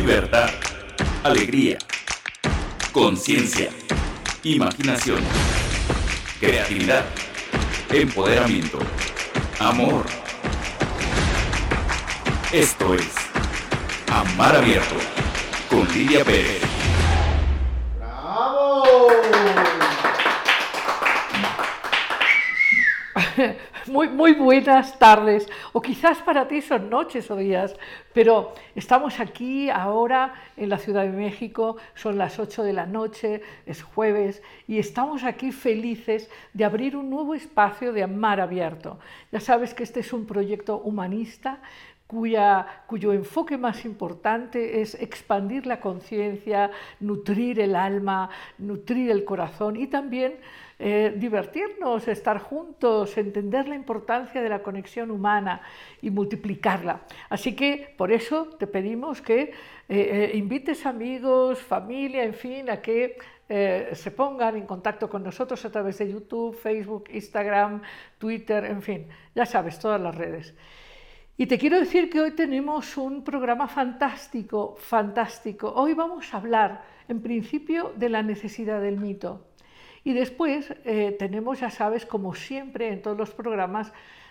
libertad, alegría, conciencia, imaginación, creatividad, empoderamiento, amor. Esto es Amar Abierto con Lidia Pérez. Muy, muy buenas tardes, o quizás para ti son noches o días, pero estamos aquí ahora en la Ciudad de México, son las 8 de la noche, es jueves, y estamos aquí felices de abrir un nuevo espacio de Amar Abierto. Ya sabes que este es un proyecto humanista cuya, cuyo enfoque más importante es expandir la conciencia, nutrir el alma, nutrir el corazón y también eh, divertirnos, estar juntos, entender la importancia de la conexión humana y multiplicarla. Así que por eso te pedimos que eh, eh, invites amigos, familia, en fin, a que se pongan en contacto con nosotros a través de YouTube, Facebook, Instagram, Twitter, en fin, ya sabes, todas las redes. Y te quiero decir que hoy tenemos un programa fantástico, fantástico. Hoy vamos a hablar, en principio, de la necesidad del mito. Y después eh, tenemos, ya sabes, como siempre en todos los programas,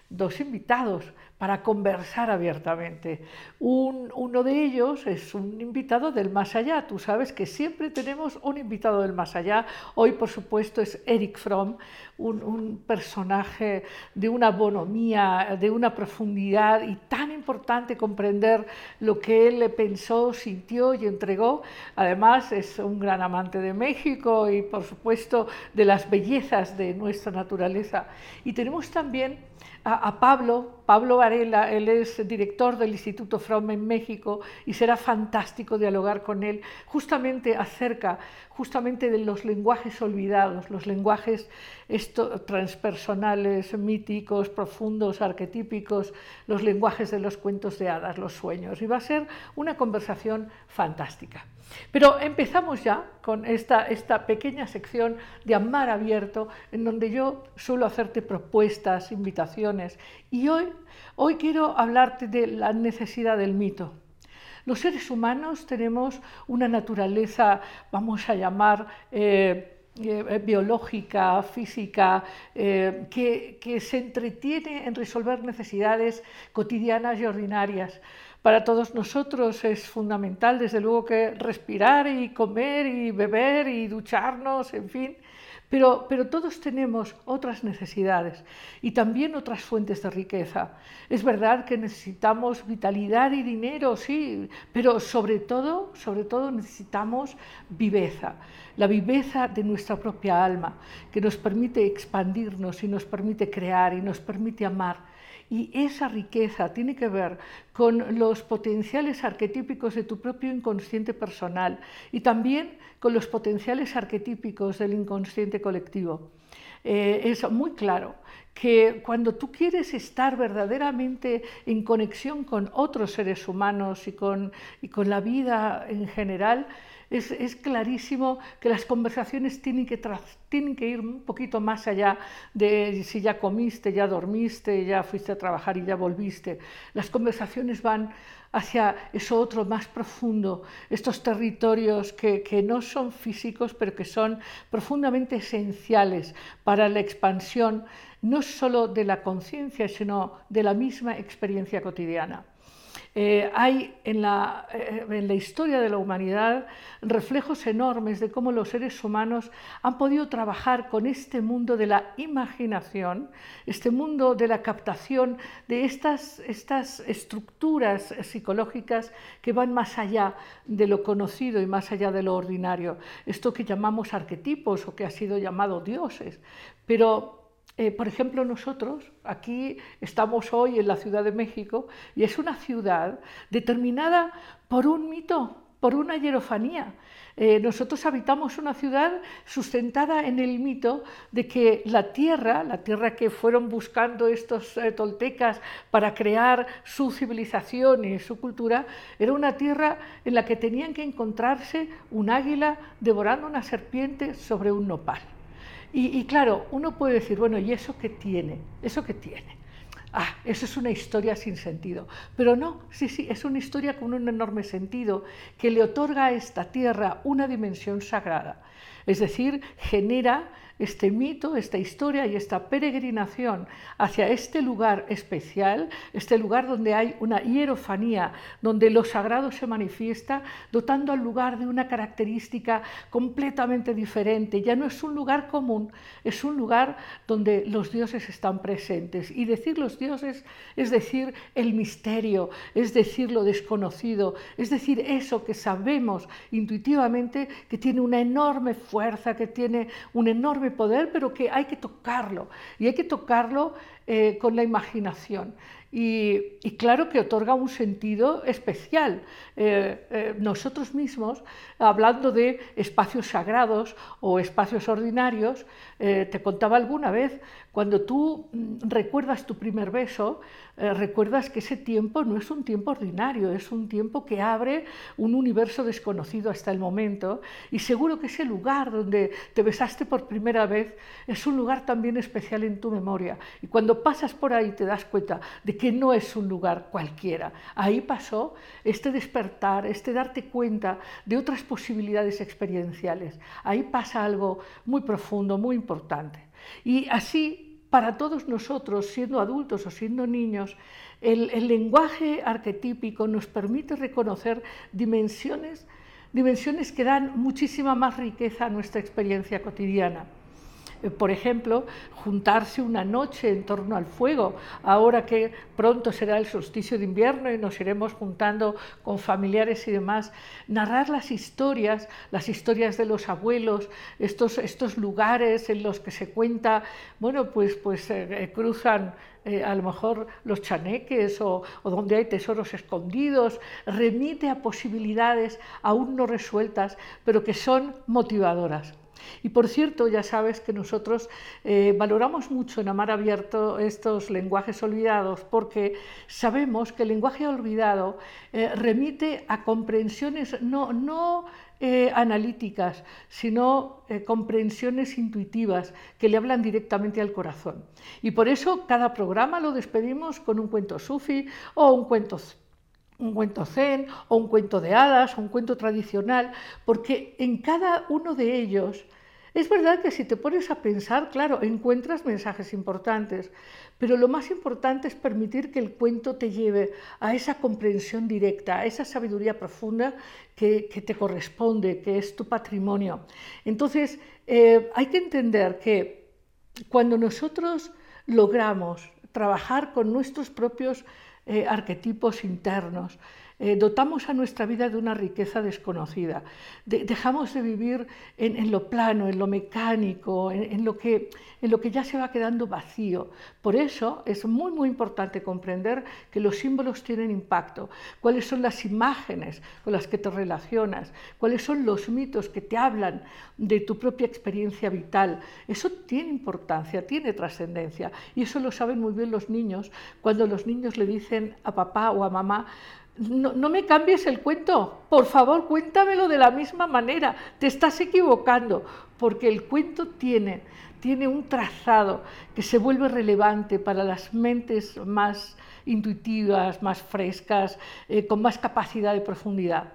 dos invitados para conversar abiertamente. uno de ellos es un invitado del más allá. Tú sabes que siempre tenemos un invitado del más allá. Hoy, por supuesto, es Eric Fromm, un, personaje de una bonomía, de una profundidad y tan importante comprender lo que él pensó, sintió y entregó. Además, es un gran amante de México y, por supuesto, de las bellezas de nuestra naturaleza. Y tenemos también a, Pablo, Pablo Varela, él es director del Instituto Fromm en México y será fantástico dialogar con él justamente acerca justamente de los lenguajes olvidados, los lenguajes transpersonales, míticos, profundos, arquetípicos, los lenguajes de los cuentos de hadas, los sueños. Y va a ser una conversación fantástica. Pero empezamos ya con esta, esta pequeña sección de Amar Abierto, en donde yo suelo hacerte propuestas, invitaciones. Y hoy, hoy quiero hablarte de la necesidad del mito. Los seres humanos tenemos una naturaleza, vamos a llamar, eh, eh, biológica, física, eh, que, que se entretiene en resolver necesidades cotidianas y ordinarias. Para todos nosotros es fundamental, desde luego, que respirar y comer y beber y ducharnos, en fin, pero, todos tenemos otras necesidades y también otras fuentes de riqueza. Es verdad que necesitamos vitalidad y dinero, sí, pero sobre todo, sobre todo necesitamos viveza, la viveza de nuestra propia alma, que nos permite expandirnos y nos permite crear y nos permite amar. Y esa riqueza tiene que ver con los potenciales arquetípicos de tu propio inconsciente personal y también con los potenciales arquetípicos del inconsciente colectivo. Eh, es muy claro que cuando tú quieres estar verdaderamente en conexión con otros seres humanos y con, y con la vida en general, es, clarísimo que las conversaciones tienen que, tienen que ir un poquito más allá de si ya comiste, ya dormiste, ya fuiste a trabajar y ya volviste. Las conversaciones van hacia eso otro más profundo, estos territorios que, que, no son físicos, pero que son profundamente esenciales para la expansión no solo de la conciencia, sino de la misma experiencia cotidiana. Eh, hay en la, eh, en la, historia de la humanidad reflejos enormes de cómo los seres humanos han podido trabajar con este mundo de la imaginación, este mundo de la captación de estas, estas estructuras psicológicas que van más allá de lo conocido y más allá de lo ordinario. Esto que llamamos arquetipos o que ha sido llamado dioses. Pero eh, por ejemplo, nosotros aquí estamos hoy en la Ciudad de México y es una ciudad determinada por un mito, por una hierofanía. Eh, nosotros habitamos una ciudad sustentada en el mito de que la tierra, la tierra que fueron buscando estos eh, toltecas para crear su civilización y su cultura, era una tierra en la que tenían que encontrarse un águila devorando una serpiente sobre un nopal. Y, claro, uno puede decir, bueno, ¿y eso qué tiene? ¿Eso qué tiene? ah, eso es una historia sin sentido. Pero no, sí, sí, es una historia con un enorme sentido que le otorga a esta tierra una dimensión sagrada. Es decir, genera este mito, esta historia y esta peregrinación hacia este lugar especial, este lugar donde hay una hierofanía, donde lo sagrado se manifiesta, dotando al lugar de una característica completamente diferente. Ya no es un lugar común, es un lugar donde los dioses están presentes. Y decir los dioses es decir el misterio, es decir lo desconocido, es decir eso que sabemos intuitivamente que tiene una enorme fuerza, que tiene un enorme poder, pero que hay que tocarlo y hay que tocarlo eh, con la imaginación. Y, claro que otorga un sentido especial. Eh, eh, nosotros mismos, hablando de espacios sagrados o espacios ordinarios, te contaba alguna vez, cuando tú mm, recuerdas tu primer beso, eh, recuerdas que ese tiempo no es un tiempo ordinario, es un tiempo que abre un universo desconocido hasta el momento y seguro que ese lugar donde te besaste por primera vez es un lugar también especial en tu memoria y cuando pasas por ahí te das cuenta de que no es un lugar cualquiera. Ahí pasó este despertar, este darte cuenta de otras posibilidades experienciales. Ahí pasa algo muy profundo, muy importante. Y así para todos nosotros, siendo adultos o siendo niños, el, lenguaje arquetípico nos permite reconocer dimensiones, dimensiones que dan muchísima más riqueza a nuestra experiencia cotidiana. Eh, por ejemplo, juntarse una noche en torno al fuego, ahora que pronto será el solsticio de invierno y nos iremos juntando con familiares y demás, narrar las historias, las historias de los abuelos, estos, estos lugares en los que se cuenta, bueno, pues, pues eh, eh, cruzan a lo mejor los chaneques o, o, donde hay tesoros escondidos, remite a posibilidades aún no resueltas, pero que son motivadoras. Y por cierto, ya sabes que nosotros eh, valoramos mucho en Amar Abierto estos lenguajes olvidados porque sabemos que el lenguaje olvidado eh, remite a comprensiones no, no eh, analíticas, sino comprensiones intuitivas que le hablan directamente al corazón. Y por eso cada programa lo despedimos con un cuento sufi o un cuento un cuento zen o un cuento de hadas o un cuento tradicional, porque en cada uno de ellos es verdad que si te pones a pensar, claro, encuentras mensajes importantes, pero lo más importante es permitir que el cuento te lleve a esa comprensión directa, a esa sabiduría profunda que, te corresponde, que es tu patrimonio. Entonces, eh, hay que entender que cuando nosotros logramos trabajar con nuestros propios eh, arquetipos internos, eh, dotamos a nuestra vida de una riqueza desconocida. dejamos de vivir en, lo plano, en lo mecánico, en, lo que, en lo que ya se va quedando vacío. Por eso es muy, muy importante comprender que los símbolos tienen impacto, cuáles son las imágenes con las que te relacionas, cuáles son los mitos que te hablan de tu propia experiencia vital. Eso tiene importancia, tiene trascendencia y eso lo saben muy bien los niños cuando los niños le dicen a papá o a mamá, no, me cambies el cuento, por favor cuéntamelo de la misma manera, te estás equivocando, porque el cuento tiene, tiene un trazado que se vuelve relevante para las mentes más intuitivas, más frescas, eh, con más capacidad de profundidad.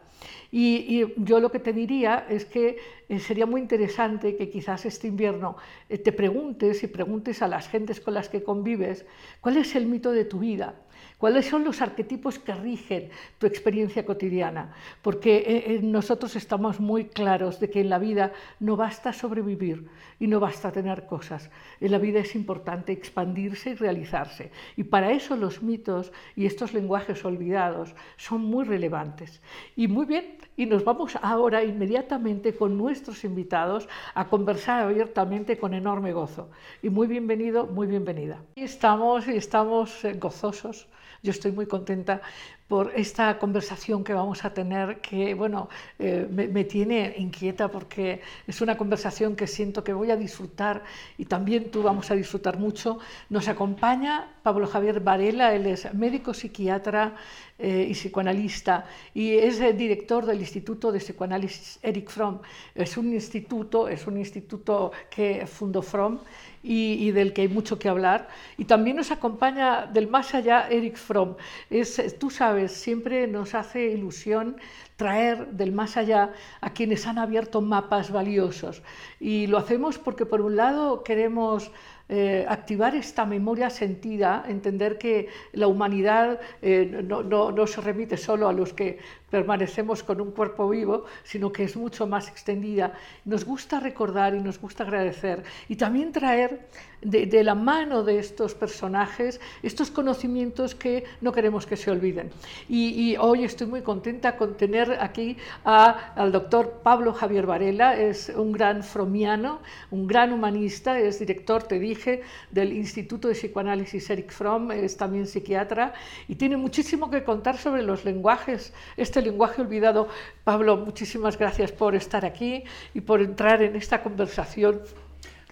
Y, yo lo que te diría es que eh, sería muy interesante que quizás este invierno eh, te preguntes y preguntes a las gentes con las que convives cuál es el mito de tu vida cuáles son los arquetipos que rigen tu experiencia cotidiana, porque eh, eh, nosotros estamos muy claros de que en la vida no basta sobrevivir y no basta tener cosas, en la vida es importante expandirse y realizarse, y para eso los mitos y estos lenguajes olvidados son muy relevantes. Y muy bien, y nos vamos ahora inmediatamente con nuestros invitados a conversar abiertamente con enorme gozo. Y muy bienvenido, muy bienvenida. Estamos, y estamos eh, gozosos yo estoy muy contenta por esta conversación que vamos a tener, que bueno, eh, me, tiene inquieta porque es una conversación que siento que voy a disfrutar y también tú vamos a disfrutar mucho. Nos acompaña Pablo Javier Varela, él es médico psiquiatra eh, y psicoanalista y es el director del Instituto de Psicoanálisis Eric Fromm. Es un instituto, es un instituto que fundó Fromm y, del que hay mucho que hablar. Y también nos acompaña del más allá Eric Fromm. Es, tú sabes, siempre nos hace ilusión traer del más allá a quienes han abierto mapas valiosos. Y lo hacemos porque por un lado queremos eh, activar esta memoria sentida, entender que la humanidad eh, no, no, se remite solo a los que permanecemos con un cuerpo vivo, sino que es mucho más extendida. Nos gusta recordar y nos gusta agradecer y también traer de, la mano de estos personajes estos conocimientos que no queremos que se olviden. Y, hoy estoy muy contenta con tener aquí al doctor Pablo Javier Varela, es un gran fromiano, un gran humanista, es director, te dije, del Instituto de Psicoanálisis Eric Fromm, es también psiquiatra y tiene muchísimo que contar sobre los lenguajes, este lenguaje olvidado. Pablo, muchísimas gracias por estar aquí y por entrar en esta conversación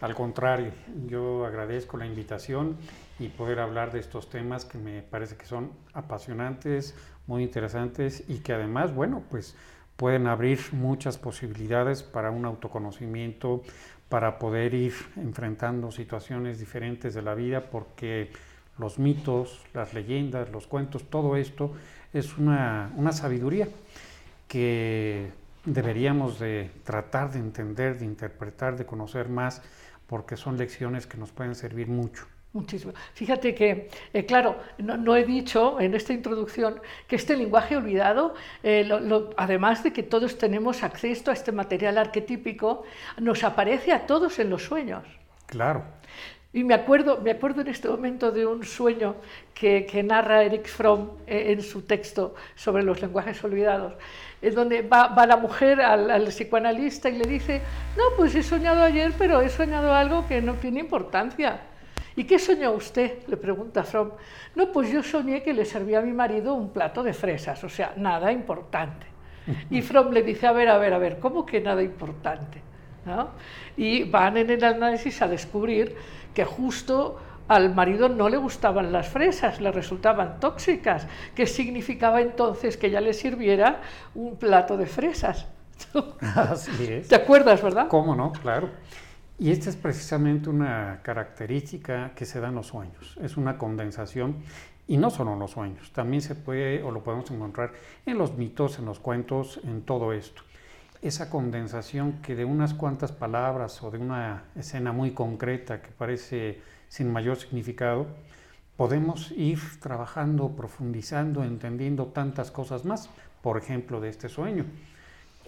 al contrario, yo agradezco la invitación y poder hablar de estos temas que me parece que son apasionantes, muy interesantes y que además, bueno, pues pueden abrir muchas posibilidades para un autoconocimiento, para poder ir enfrentando situaciones diferentes de la vida, porque los mitos, las leyendas, los cuentos, todo esto es una, una sabiduría que deberíamos de tratar de entender, de interpretar, de conocer más porque son lecciones que nos pueden servir mucho. Muchísimo. Fíjate que, eh, claro, no, he dicho en esta introducción que este lenguaje olvidado, eh, además de que todos tenemos acceso a este material arquetípico, nos aparece a todos en los sueños. Claro. Y me acuerdo, me acuerdo en este momento de un sueño que, narra Eric Fromm eh, en su texto sobre los lenguajes olvidados, en donde va, la mujer al, psicoanalista y le dice, no, pues he soñado ayer, pero he soñado algo que no tiene importancia. ¿Y qué soñó usted? le pregunta Fromm. No, pues yo soñé que le servía a mi marido un plato de fresas, o sea, nada importante. Y Fromm le dice, a ver, a ver, a ver, ¿cómo que nada importante? Y van en el análisis a descubrir que justo al marido no le gustaban las fresas, le resultaban tóxicas, que significaba entonces que ella le sirviera un plato de fresas. Así es. ¿Te acuerdas, verdad? ¿Cómo no? Claro. Y esta es precisamente una característica que se da en los sueños. Es una condensación y no solo en los sueños, también se puede o lo podemos encontrar en los mitos, en los cuentos, en todo esto esa condensación que de unas cuantas palabras o de una escena muy concreta que parece sin mayor significado, podemos ir trabajando, profundizando, entendiendo tantas cosas más. Por ejemplo, de este sueño.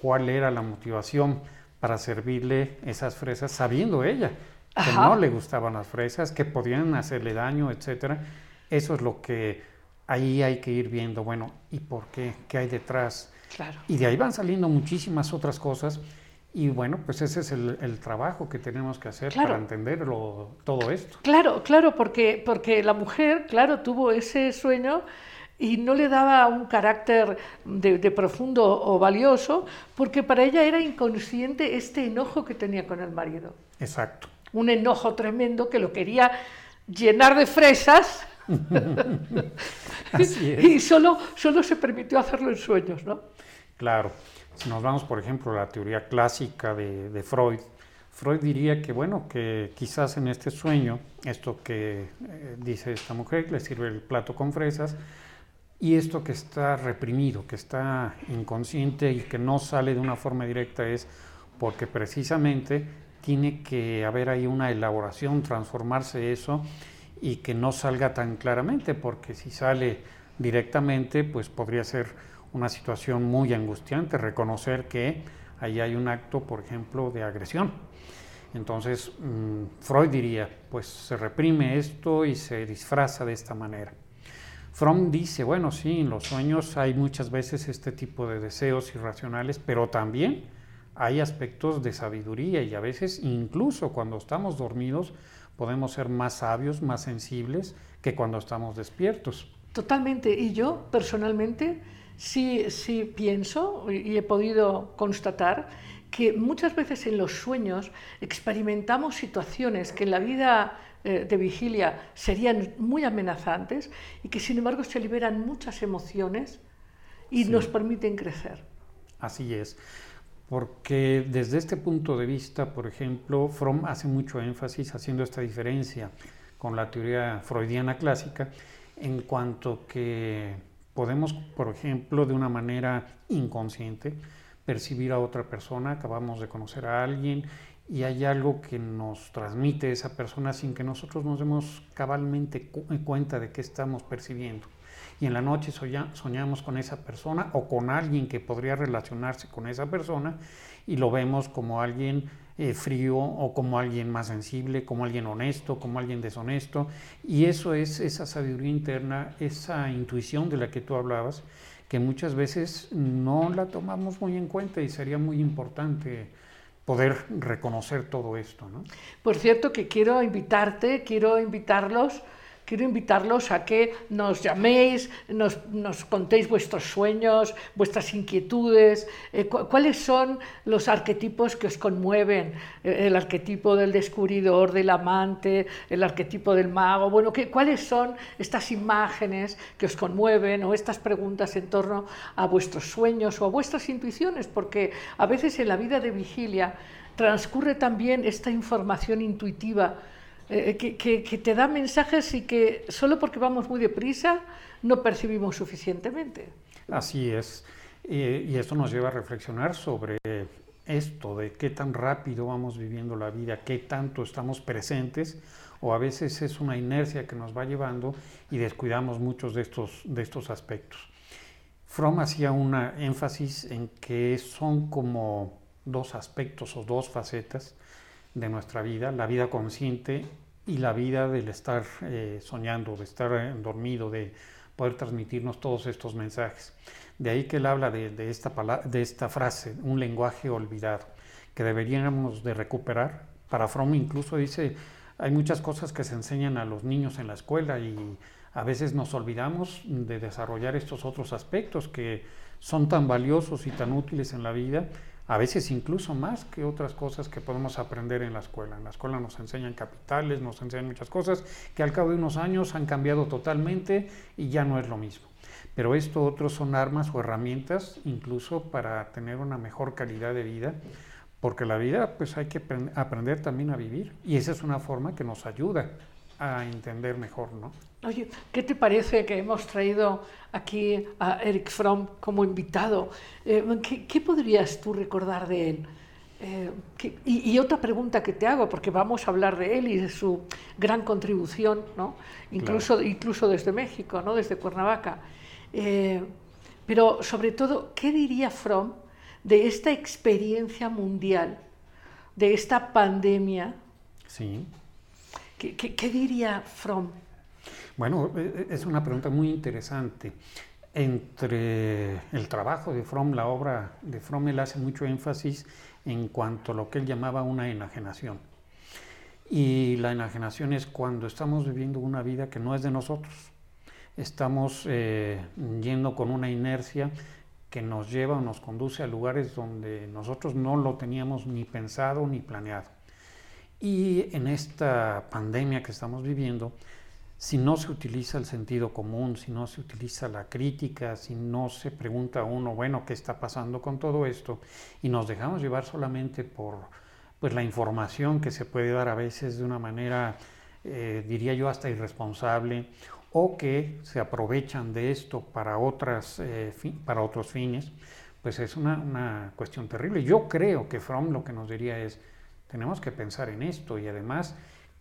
¿Cuál era la motivación para servirle esas fresas sabiendo ella que no le gustaban las fresas, que podían hacerle daño, etcétera? Eso es lo que ahí hay que ir viendo. Bueno, ¿y por qué? ¿Qué hay detrás? Y de ahí van saliendo muchísimas otras cosas. Y bueno, pues ese es el, trabajo que tenemos que hacer para entender todo esto. Claro, claro, porque, porque la mujer, claro, tuvo ese sueño y no le daba un carácter de, de, profundo o valioso, porque para ella era inconsciente este enojo que tenía con el marido. Exacto. Un enojo tremendo que lo quería llenar de fresas y solo, solo se permitió hacerlo en sueños, ¿no? Claro. Si nos vamos, por ejemplo, a la teoría clásica de, Freud, Freud diría que, bueno, que quizás en este sueño, esto que eh, dice esta mujer, le sirve el plato con fresas, y esto que está reprimido, que está inconsciente y que no sale de una forma directa es porque precisamente tiene que haber ahí una elaboración, transformarse eso y que no salga tan claramente, porque si sale directamente, pues podría ser una situación muy angustiante, reconocer que ahí hay un acto, por ejemplo, de agresión. Entonces, mm, Freud diría, pues se reprime esto y se disfraza de esta manera. Fromm dice, bueno, sí, en los sueños hay muchas veces este tipo de deseos irracionales, pero también hay aspectos de sabiduría y a veces incluso cuando estamos dormidos podemos ser más sabios, más sensibles que cuando estamos despiertos. Totalmente. Y yo personalmente sí, sí pienso y he podido constatar que muchas veces en los sueños experimentamos situaciones que en la vida eh, de vigilia serían muy amenazantes y que sin embargo se liberan muchas emociones y nos permiten crecer. Así es. Porque desde este punto de vista, por ejemplo, Fromm hace mucho énfasis haciendo esta diferencia con la teoría freudiana clásica, en cuanto que podemos, por ejemplo, de una manera inconsciente, percibir a otra persona, acabamos de conocer a alguien y hay algo que nos transmite esa persona sin que nosotros nos demos cabalmente cuenta de qué estamos percibiendo. Y en la noche soñamos con esa persona o con alguien que podría relacionarse con esa persona y lo vemos como alguien eh, frío o como alguien más sensible, como alguien honesto, como alguien deshonesto. Y eso es esa sabiduría interna, esa intuición de la que tú hablabas, que muchas veces no la tomamos muy en cuenta y sería muy importante poder reconocer todo esto. ¿no? Por cierto que quiero invitarte, quiero invitarlos Quiero invitarlos a que nos llaméis, nos, contéis vuestros sueños, vuestras inquietudes, eh, cuáles son los arquetipos que os conmueven, eh, el arquetipo del descubridor, del amante, el arquetipo del mago, bueno, cuáles son estas imágenes que os conmueven o estas preguntas en torno a vuestros sueños o a vuestras intuiciones, porque a veces en la vida de vigilia transcurre también esta información intuitiva eh, que, te da mensajes y que solo porque vamos muy deprisa no percibimos suficientemente. Así es. y esto nos lleva a reflexionar sobre esto, de qué tan rápido vamos viviendo la vida, qué tanto estamos presentes, o a veces es una inercia que nos va llevando y descuidamos muchos de estos, de estos aspectos. Fromm hacía un énfasis en que son como dos aspectos o dos facetas de nuestra vida, la vida consciente y la vida del estar eh, soñando, de estar eh, dormido, de poder transmitirnos todos estos mensajes. De ahí que él habla de, esta, de esta frase, un lenguaje olvidado, que deberíamos de recuperar. Para Fromm incluso dice, hay muchas cosas que se enseñan a los niños en la escuela y a veces nos olvidamos de desarrollar estos otros aspectos que son tan valiosos y tan útiles en la vida a veces incluso más que otras cosas que podemos aprender en la escuela. En la escuela nos enseñan capitales, nos enseñan muchas cosas que al cabo de unos años han cambiado totalmente y ya no es lo mismo. Pero esto otros son armas o herramientas incluso para tener una mejor calidad de vida, porque la vida pues hay que aprender también a vivir y esa es una forma que nos ayuda a entender mejor, ¿no? Oye, ¿qué te parece que hemos traído aquí a Eric Fromm como invitado? Eh, ¿qué, podrías tú recordar de él? Eh, y, otra pregunta que te hago, porque vamos a hablar de él y de su gran contribución, ¿no? incluso, incluso desde México, ¿no? desde Cuernavaca. Eh, pero sobre todo, ¿qué diría Fromm de esta experiencia mundial, de esta pandemia? Sí. ¿Qué, qué diría Fromm? Bueno, e, e, es una pregunta muy interesante. Entre el trabajo de Fromm, la obra de Fromm, él hace mucho énfasis en cuanto a lo que él llamaba una enajenación. Y la enajenación es cuando estamos viviendo una vida que no es de nosotros. Estamos eh, yendo con una inercia que nos lleva o nos conduce a lugares donde nosotros no lo teníamos ni pensado ni planeado. Y en esta pandemia que estamos viviendo, si no se utiliza el sentido común, si no se utiliza la crítica, si no se pregunta a uno, bueno, ¿qué está pasando con todo esto? Y nos dejamos llevar solamente por pues, la información que se puede dar a veces de una manera, eh, diría yo, hasta irresponsable, o que se aprovechan de esto para, otras, eh, para otros fines, pues es una, una cuestión terrible. Yo creo que Fromm lo que nos diría es, tenemos que pensar en esto y además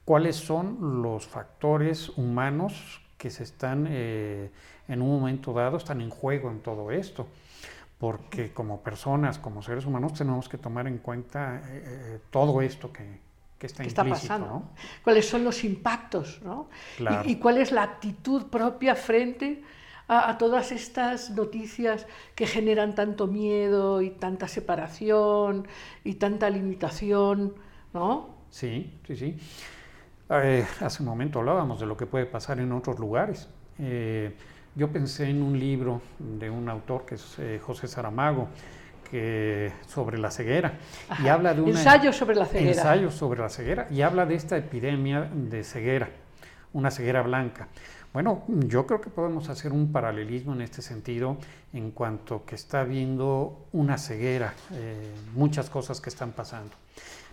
cuáles son los factores humanos que se están eh, en un momento dado, están en juego en todo esto. Porque como personas, como seres humanos, tenemos que tomar en cuenta eh, eh, todo esto que, que está implícito. Está pasando? ¿Cuáles son los impactos? ¿no? Y, cuál es la actitud propia frente a, a, todas estas noticias que generan tanto miedo y tanta separación y tanta limitación? ¿no? Sí, sí, sí. Eh, hace un momento hablábamos de lo que puede pasar en otros lugares. Eh, yo pensé en un libro de un autor que es eh, José Saramago, que, sobre la ceguera. y habla de un ensayo sobre la ceguera. Ensayo sobre la ceguera. Y habla de esta epidemia de ceguera, una ceguera blanca. Bueno, yo creo que podemos hacer un paralelismo en este sentido en cuanto que está habiendo una ceguera, eh, muchas cosas que están pasando.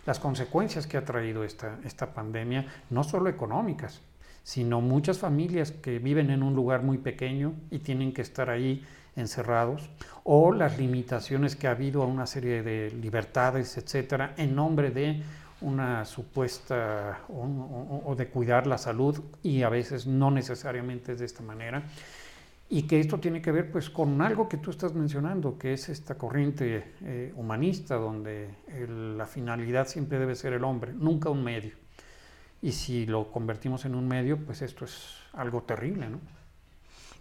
Las consecuencias que ha traído esta, esta pandemia, no solo económicas, sino muchas familias que viven en un lugar muy pequeño y tienen que estar ahí encerrados, o las limitaciones que ha habido a una serie de libertades, etcétera, en nombre de una supuesta o, de cuidar la salud y a veces no necesariamente es de esta manera y que esto tiene que ver pues con algo que tú estás mencionando que es esta corriente eh, humanista donde la finalidad siempre debe ser el hombre nunca un medio. Y si lo convertimos en un medio pues esto es algo terrible no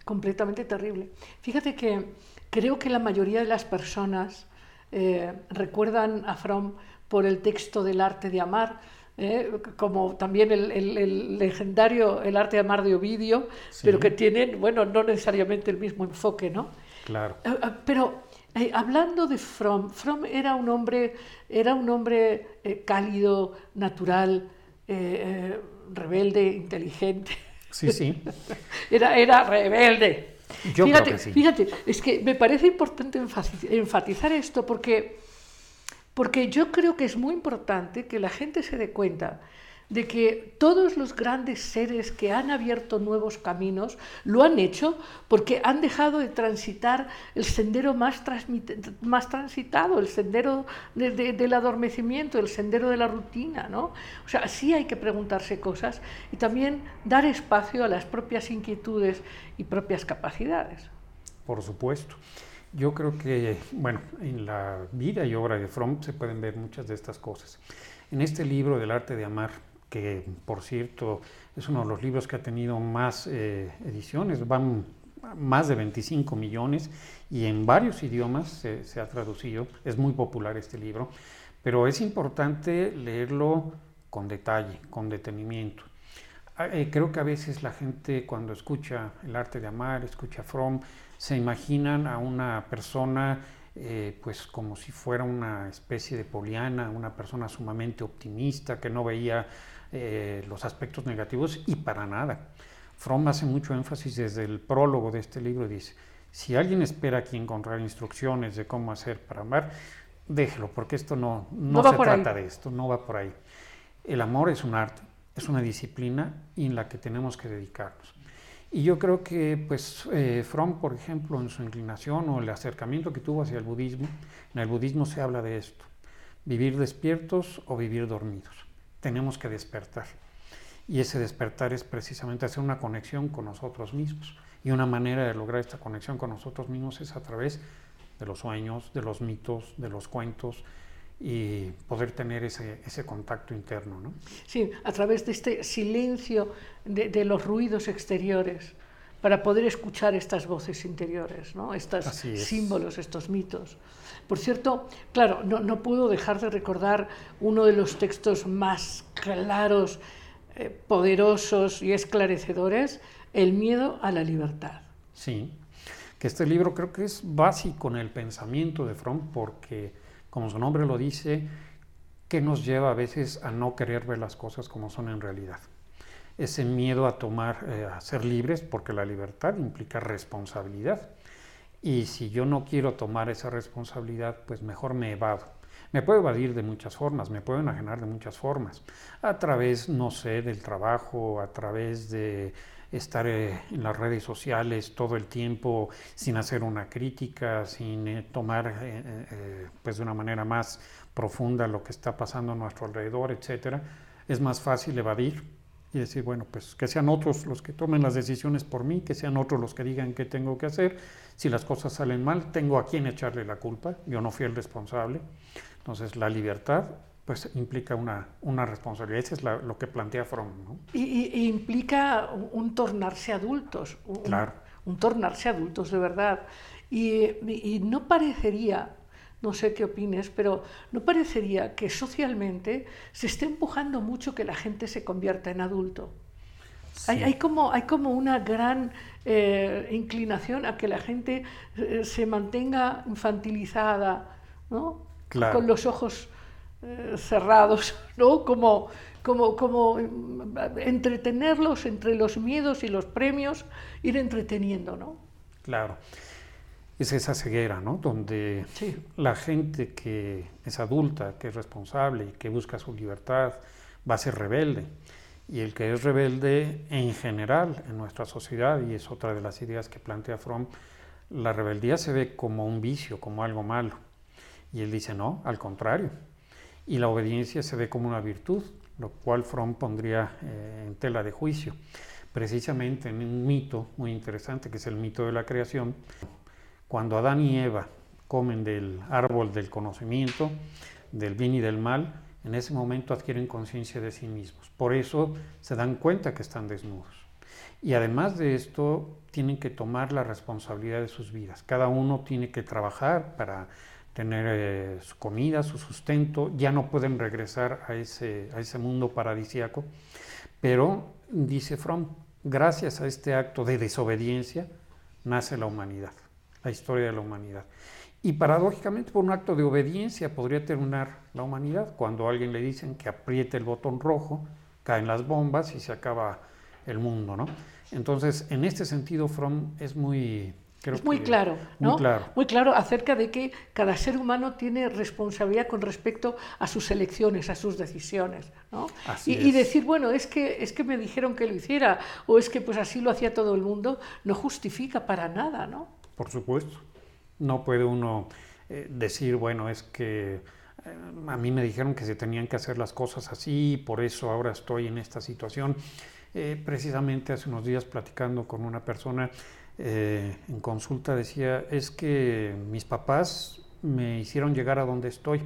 completamente terrible. Fíjate que creo que la mayoría de las personas eh, recuerdan a Fromm por el texto del arte de amar, ¿eh? como también el, legendario El arte de amar de Ovidio, pero que tienen, bueno, no necesariamente el mismo enfoque, ¿no? Claro. Eh, eh, pero hablando de Fromm, Fromm era un hombre, era un hombre cálido, natural, rebelde, inteligente. Sí, sí. era, era rebelde. Yo fíjate, creo que sí. fíjate, es que me parece importante enfatizar esto porque porque yo creo que es muy importante que la gente se dé cuenta de que todos los grandes seres que han abierto nuevos caminos lo han hecho porque han dejado de transitar el sendero más, transitado, el sendero del adormecimiento, el sendero de la rutina. ¿no? O sea, sí hay que preguntarse cosas y también dar espacio a las propias inquietudes y propias capacidades. Por supuesto. Yo creo que, bueno, en la vida y obra de Fromm se pueden ver muchas de estas cosas. En este libro del arte de amar, que por cierto es uno de los libros que ha tenido más eh, ediciones, van más de 25 millones y en varios idiomas se, se, ha traducido, es muy popular este libro, pero es importante leerlo con detalle, con detenimiento. Ah, eh, creo que a veces la gente cuando escucha el arte de amar, escucha Fromm, se imaginan a una persona eh, pues como si fuera una especie de poliana, una persona sumamente optimista que no veía eh, los aspectos negativos y para nada. Fromm hace mucho énfasis desde el prólogo de este libro, dice, si alguien espera aquí encontrar instrucciones de cómo hacer para amar, déjelo, porque esto no, no, se trata de esto, no va por ahí. El amor es un arte, es una disciplina en la que tenemos que dedicarnos. Y yo creo que, pues, eh, Fromm, por ejemplo, en su inclinación o el acercamiento que tuvo hacia el budismo, en el budismo se habla de esto, vivir despiertos o vivir dormidos. Tenemos que despertar. Y ese despertar es precisamente hacer una conexión con nosotros mismos. Y una manera de lograr esta conexión con nosotros mismos es a través de los sueños, de los mitos, de los cuentos, y poder tener ese, ese contacto interno. ¿no? Sí, a través de este silencio de, de, los ruidos exteriores, para poder escuchar estas voces interiores, ¿no? estos símbolos, estos mitos. Por cierto, claro, no, no, puedo dejar de recordar uno de los textos más claros, eh, poderosos y esclarecedores, El miedo a la libertad. Sí, que este libro creo que es básico en el pensamiento de Fromm porque como su nombre lo dice, que nos lleva a veces a no querer ver las cosas como son en realidad. Ese miedo a tomar, eh, a ser libres, porque la libertad implica responsabilidad. Y si yo no quiero tomar esa responsabilidad, pues mejor me evado. Me puedo evadir de muchas formas, me puedo enajenar de muchas formas. A través, no sé, del trabajo, a través de estar eh, en las redes sociales todo el tiempo sin hacer una crítica, sin eh, tomar eh, pues de una manera más profunda lo que está pasando a nuestro alrededor, etcétera, es más fácil evadir y decir, bueno, pues que sean otros los que tomen las decisiones por mí, que sean otros los que digan qué tengo que hacer. Si las cosas salen mal, tengo a quién echarle la culpa, yo no fui el responsable. Entonces, la libertad pues implica una, una responsabilidad. Eso es lo que plantea Fromm. ¿no? Y, implica un, tornarse adultos, un, claro. un, tornarse adultos de verdad. Y, y, no parecería, no sé qué opines, pero no parecería que socialmente se esté empujando mucho que la gente se convierta en adulto. Sí. Hay, hay, como, hay como una gran eh, inclinación a que la gente eh, se mantenga infantilizada, ¿no? Claro. con los ojos eh, cerrados, ¿no? Como, como, como mm, entretenerlos entre los miedos y los premios, ir entreteniendo, ¿no? Claro. Es esa ceguera, ¿no? Donde Sí. la gente que es adulta, que es responsable y que busca su libertad, va a ser rebelde. Y el que es rebelde en general en nuestra sociedad, y es otra de las ideas que plantea Fromm, la rebeldía se ve como un vicio, como algo malo. Y él dice, no, al contrario. Y la obediencia se ve como una virtud, lo cual Fromm pondría eh, en tela de juicio. Precisamente en un mito muy interesante, que es el mito de la creación, cuando Adán y Eva comen del árbol del conocimiento, del bien y del mal, en ese momento adquieren conciencia de sí mismos. Por eso se dan cuenta que están desnudos. Y además de esto, tienen que tomar la responsabilidad de sus vidas. Cada uno tiene que trabajar para tener eh, su comida, su sustento. Ya no pueden regresar a ese, a ese mundo paradisiaco. Pero, dice Fromm, gracias a este acto de desobediencia nace la humanidad, la historia de la humanidad. Y paradójicamente, por un acto de obediencia podría terminar la humanidad. Cuando a alguien le dicen que apriete el botón rojo, caen las bombas y se acaba el mundo, ¿no? Entonces, en este sentido, Fromm es muy... creo es muy que- claro, muy ¿no? claro. Muy claro acerca de que cada ser humano tiene responsabilidad con respecto a sus elecciones, a sus decisiones, ¿no? Así y, y decir, bueno, es que, es que me dijeron que lo hiciera, o es que pues así lo hacía todo el mundo, no justifica para nada, ¿no? Por supuesto. No puede uno eh, decir, bueno, es que eh, a mí me dijeron que se tenían que hacer las cosas así, por eso ahora estoy en esta situación. Eh, precisamente hace unos días platicando con una persona eh, en consulta decía, es que mis papás me hicieron llegar a donde estoy.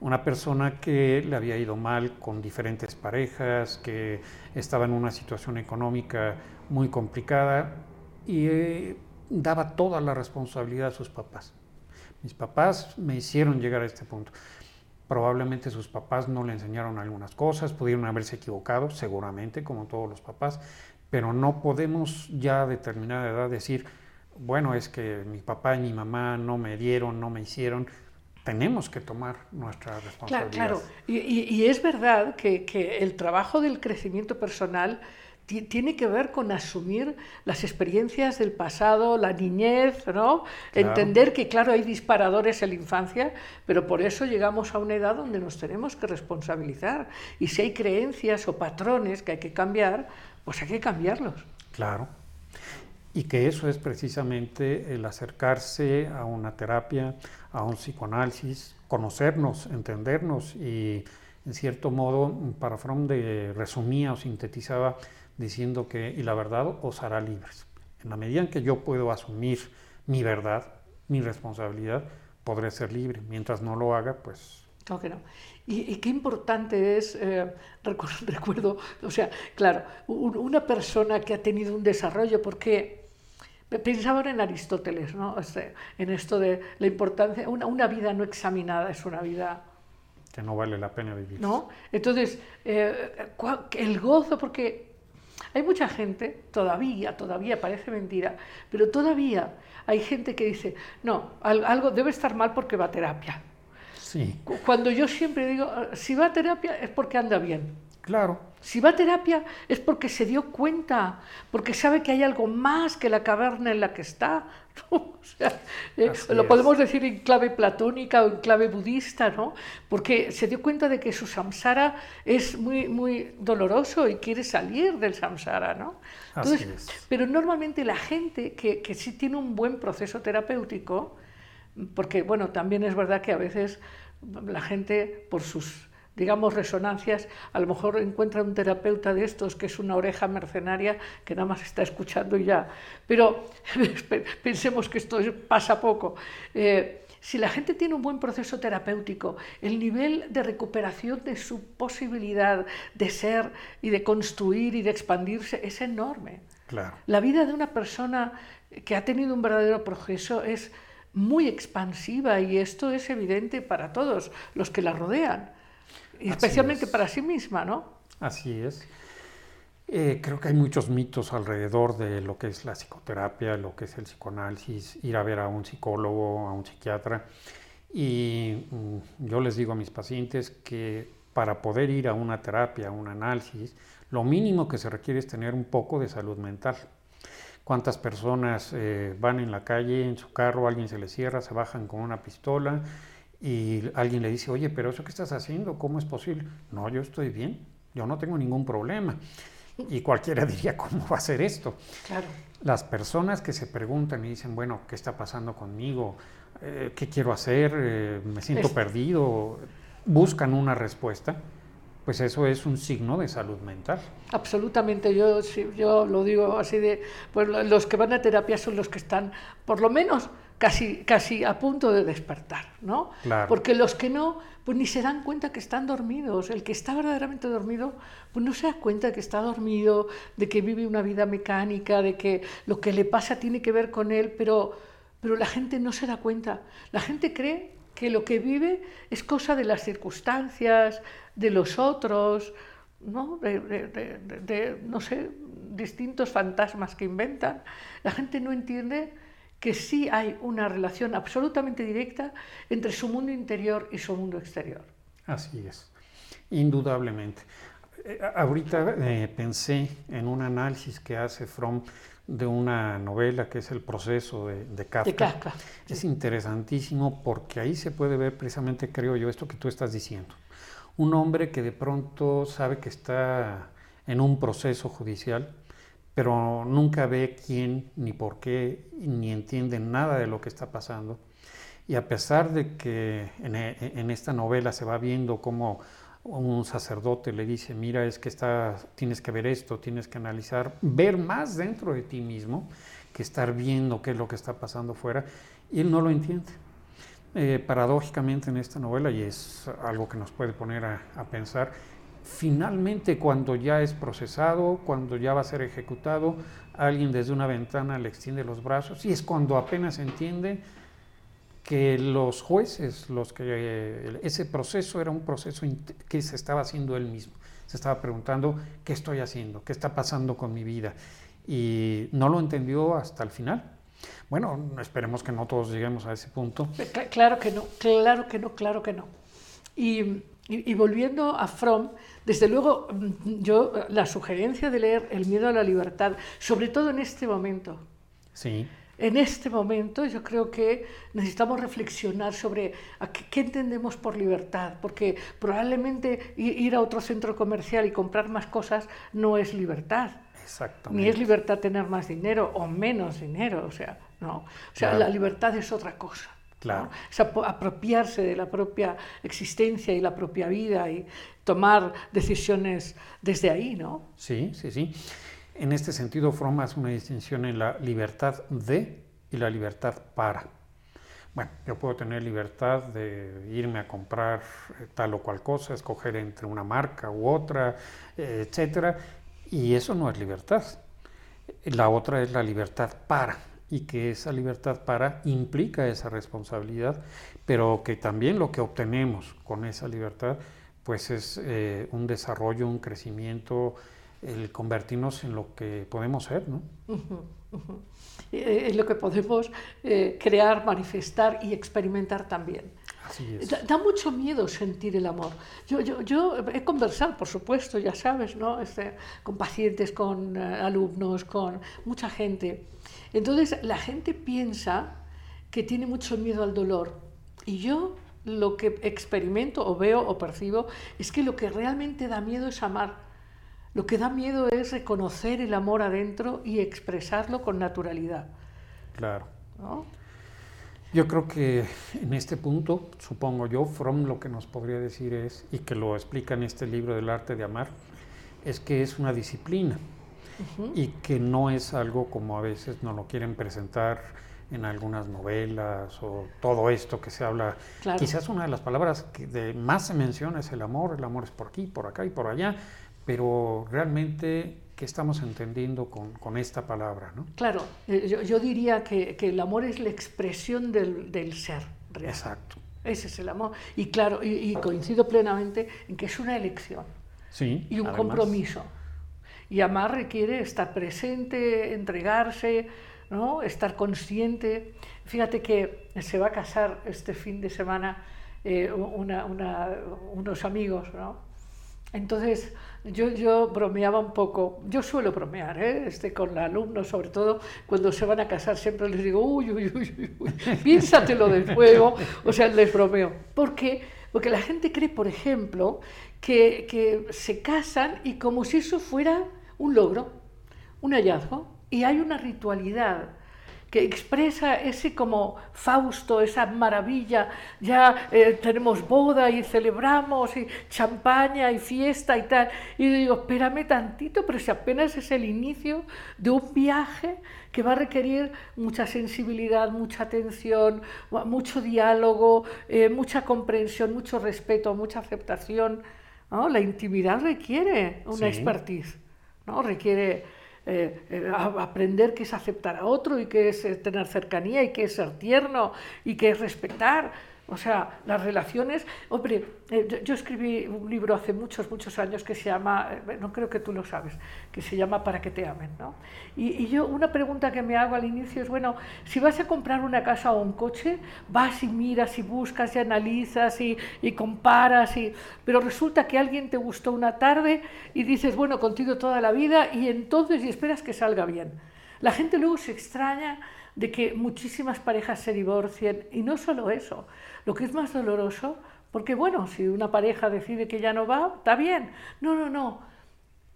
Una persona que le había ido mal con diferentes parejas, que estaba en una situación económica muy complicada y eh, daba toda la responsabilidad a sus papás. Mis papás me hicieron llegar a este punto. Probablemente sus papás no le enseñaron algunas cosas, pudieron haberse equivocado, seguramente, como todos los papás, pero no podemos ya a determinada edad decir, bueno, es que mi papá y mi mamá no me dieron, no me hicieron. Tenemos que tomar nuestra responsabilidad. claro. Y, y- y es verdad que, que el trabajo del crecimiento personal ti- tiene que ver con asumir las experiencias del pasado, la niñez, ¿no? Claro. Entender que, claro, hay disparadores en la infancia, pero por eso llegamos a una edad donde nos tenemos que responsabilizar. Y si hay creencias o patrones que hay que cambiar, pues hay que cambiarlos. Claro. Y que eso es precisamente el acercarse a una terapia, a un psicoanálisis, conocernos, entendernos y en cierto modo para Fromm de, resumía o sintetizaba diciendo que y la verdad os hará libres. En la medida en que yo puedo asumir mi verdad, mi responsabilidad, podré ser libre. Mientras no lo haga, pues Claro que no. Y, y qué importante es, eh, recu- recuerdo, o sea, claro, un- una persona que ha tenido un desarrollo, porque pensaba en Aristóteles, ¿no? O sea, en esto de la importancia, una, una vida no examinada es una vida que no vale la pena vivir. ¿no? Entonces, eh, el gozo, porque hay mucha gente, todavía, todavía parece mentira, pero todavía hay gente que dice, no, al- algo debe estar mal porque va a terapia. Sí, Cu- Cuando yo siempre digo, "Eh, si va a terapia es porque anda bien. claro. Si va a terapia es porque se dio cuenta, porque sabe que hay algo más que la caverna en la que está. O sea, eh, Así lo es. podemos decir en clave platónica o en clave budista, ¿no? Porque se dio cuenta de que su samsara es muy, muy doloroso y quiere salir del samsara, ¿no? Así Entonces, es. pero normalmente la gente que, que sí tiene un buen proceso terapéutico, porque bueno, también es verdad que a veces la gente por sus digamos resonancias, a lo mejor encuentra un terapeuta de estos que es una oreja mercenaria que nada más está escuchando y ya. Pero pensemos que esto es- pasa poco. Eh, si la gente tiene un buen proceso terapéutico, el nivel de recuperación de su posibilidad de ser y de construir y de expandirse es enorme. Claro. La vida de una persona que ha tenido un verdadero proceso es muy expansiva y esto es evidente para todos los que la rodean, y especialmente es. para sí misma, ¿no? Así es. Eh, creo que hay muchos mitos alrededor de lo que es la psicoterapia, lo que es el psicoanálisis, ir a ver a un psicólogo, a un psiquiatra. Y mm, yo les digo a mis pacientes que para poder ir a una terapia, a un análisis, lo mínimo que se requiere es tener un poco de salud mental. ¿Cuántas personas eh, van en la calle, en su carro, alguien se les cierra, se bajan con una pistola y alguien le dice, oye, pero eso que estás haciendo, ¿cómo es posible? No, yo estoy bien, yo no tengo ningún problema. Y cualquiera diría, ¿cómo va a ser esto? Claro. Las personas que se preguntan y dicen, bueno, ¿qué está pasando conmigo? Eh, ¿Qué quiero hacer? Eh, ¿Me siento Es- perdido? Buscan una respuesta. Pues eso es un signo de salud mental. Absolutamente, yo, yo lo digo así de, pues lo- los que van a terapia son los que están, por lo menos, casi, casi a punto de despertar, ¿no? Claro. Porque los que no, pues ni se dan cuenta que están dormidos. El que está verdaderamente dormido, pues no se da cuenta de que está dormido, de que vive una vida mecánica, de que lo que le pasa tiene que ver con él, pero, pero la gente no se da cuenta. La gente cree que lo que vive es cosa de las circunstancias, de los otros, ¿no? De, de- de- de- no sé, distintos fantasmas que inventan. La gente no entiende que sí hay una relación absolutamente directa entre su mundo interior y su mundo exterior. Así es, indudablemente. Eh, ahorita eh, pensé en un análisis que hace Fromm de una novela que es El proceso de, de Kafka. De Kafka. Es interesantísimo porque ahí se puede ver precisamente, creo yo, esto que tú estás diciendo. Un hombre que de pronto sabe que está en un proceso judicial, pero nunca ve quién, ni por qué, ni entiende nada de lo que está pasando. Y a pesar de que en, en esta novela se va viendo cómo un sacerdote le dice, mira, es que está, tienes que ver esto, tienes que analizar, ver más dentro de ti mismo que estar viendo qué es lo que está pasando fuera, y él no lo entiende. Eh, paradójicamente en esta novela, y es algo que nos puede poner a, a pensar, finalmente cuando ya es procesado, cuando ya va a ser ejecutado, alguien desde una ventana le extiende los brazos y es cuando apenas entiende que los jueces, los que eh, ese proceso era un proceso que se estaba haciendo él mismo. Se estaba preguntando qué estoy haciendo, qué está pasando con mi vida y no lo entendió hasta el final. Bueno, esperemos que no todos lleguemos a ese punto. Cla- Claro que no, claro que no, claro que no. Y, y- y volviendo a Fromm, desde luego mm, yo la sugerencia de leer El miedo a la libertad, sobre todo en este momento, Sí, en este momento yo creo que necesitamos reflexionar sobre a qué, qué entendemos por libertad, porque probablemente ir a otro centro comercial y comprar más cosas no es libertad. exactamente. Ni es libertad tener más dinero o menos dinero, o sea, no. O sea, Claro. la libertad es otra cosa. ¿no? Claro. Es apropiarse de la propia existencia y la propia vida y tomar decisiones desde ahí, ¿no? Sí, sí, sí. En este sentido, Fromm hace una distinción en la libertad de y la libertad para. Bueno, yo puedo tener libertad de irme a comprar eh, tal o cual cosa, escoger entre una marca u otra, eh, etcétera, y eso no es libertad. La otra es la libertad para, y que esa libertad para implica esa responsabilidad, pero que también lo que obtenemos con esa libertad, pues es eh, un desarrollo, un crecimiento, el convertirnos en lo que podemos ser, ¿no? Eh, Es lo que podemos eh, crear, manifestar y experimentar también. Así es. Da, da mucho miedo sentir el amor. Yo, yo, yo he conversado, por supuesto, ya sabes, ¿no? Este, con pacientes, con eh, alumnos, con mucha gente. Entonces, la gente piensa que tiene mucho miedo al dolor. Y yo lo que experimento o veo o percibo es que lo que realmente da miedo es amar. Lo que da miedo es reconocer el amor adentro y expresarlo con naturalidad. Claro. ¿no? Yo creo que en este punto, supongo yo, Fromm lo que nos podría decir es, y que lo explica en este libro del arte de amar, es que es una disciplina y que no es algo como a veces nos lo quieren presentar en algunas novelas o todo esto que se habla. Claro. Quizás una de las palabras que de más se menciona es el amor, el amor es por aquí, por acá y por allá, pero realmente, ¿qué estamos entendiendo con, con esta palabra? ¿no? Claro, eh, yo, yo diría que, que el amor es la expresión del, del ser real. Exacto. Ese es el amor. Y claro, y, y coincido plenamente en que es una elección Sí. y un además, compromiso. Y amar requiere estar presente, entregarse, ¿no? estar consciente. Fíjate que se va a casar este fin de semana eh, una- una- unos amigos, ¿no? Entonces, yo, yo bromeaba un poco, yo suelo bromear, ¿eh? este, con los alumnos, sobre todo cuando se van a casar, siempre les digo, uy, uy, uy, uy, piénsatelo de fuego, o sea, les bromeo. ¿Por qué? Porque la gente cree, por ejemplo, que, que se casan y como si eso fuera un logro, un hallazgo, y hay una ritualidad que expresa ese como Fausto, esa maravilla, ya eh, tenemos boda y celebramos y champaña y fiesta y tal. Y digo, espérame tantito, pero si apenas es el inicio de un viaje que va a requerir mucha sensibilidad, mucha atención, mucho diálogo, eh, mucha comprensión, mucho respeto, mucha aceptación. ¿no? La intimidad requiere una expertise, ¿no? requiere eh, eh, aprender qué es aceptar a otro y qué es eh, tener cercanía y qué es ser tierno y qué es respetar. O sea, las relaciones, hombre, eh, yo, escribí un libro hace muchos, muchos años que se llama, eh, no creo que tú lo sabes, que se llama Para que te amen, ¿no? Y, yo una pregunta que me hago al inicio es, bueno, si vas a comprar una casa o un coche, vas y miras y buscas y analizas y, y comparas, y, pero resulta que alguien te gustó una tarde y dices, bueno, contigo toda la vida y entonces y esperas que salga bien. La gente luego se extraña de que muchísimas parejas se divorcien y no solo eso, lo que es más doloroso, porque bueno, si una pareja decide que ya no va, está bien. No, no, no.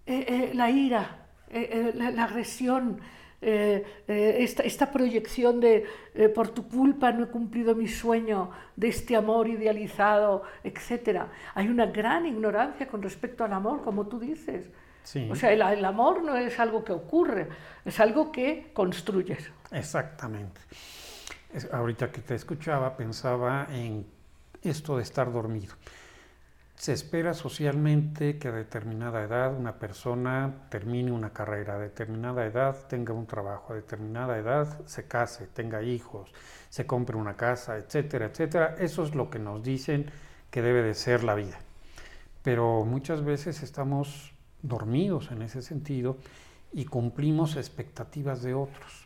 Eh, eh, la ira, eh, la, agresión, esta, esta, proyección de por tu culpa no he cumplido mi sueño, de este amor idealizado, etc. Hay una gran ignorancia con respecto al amor, como tú dices. O sea, el, amor no es algo que ocurre, es algo que construyes. Exactamente ahorita que te escuchaba pensaba en esto de estar dormido. Se espera socialmente que a determinada edad una persona termine una carrera, a determinada edad tenga un trabajo, a determinada edad se case, tenga hijos, se compre una casa, etcétera, etcétera. Eso es lo que nos dicen que debe de ser la vida. Pero muchas veces estamos dormidos en ese sentido y cumplimos expectativas de otros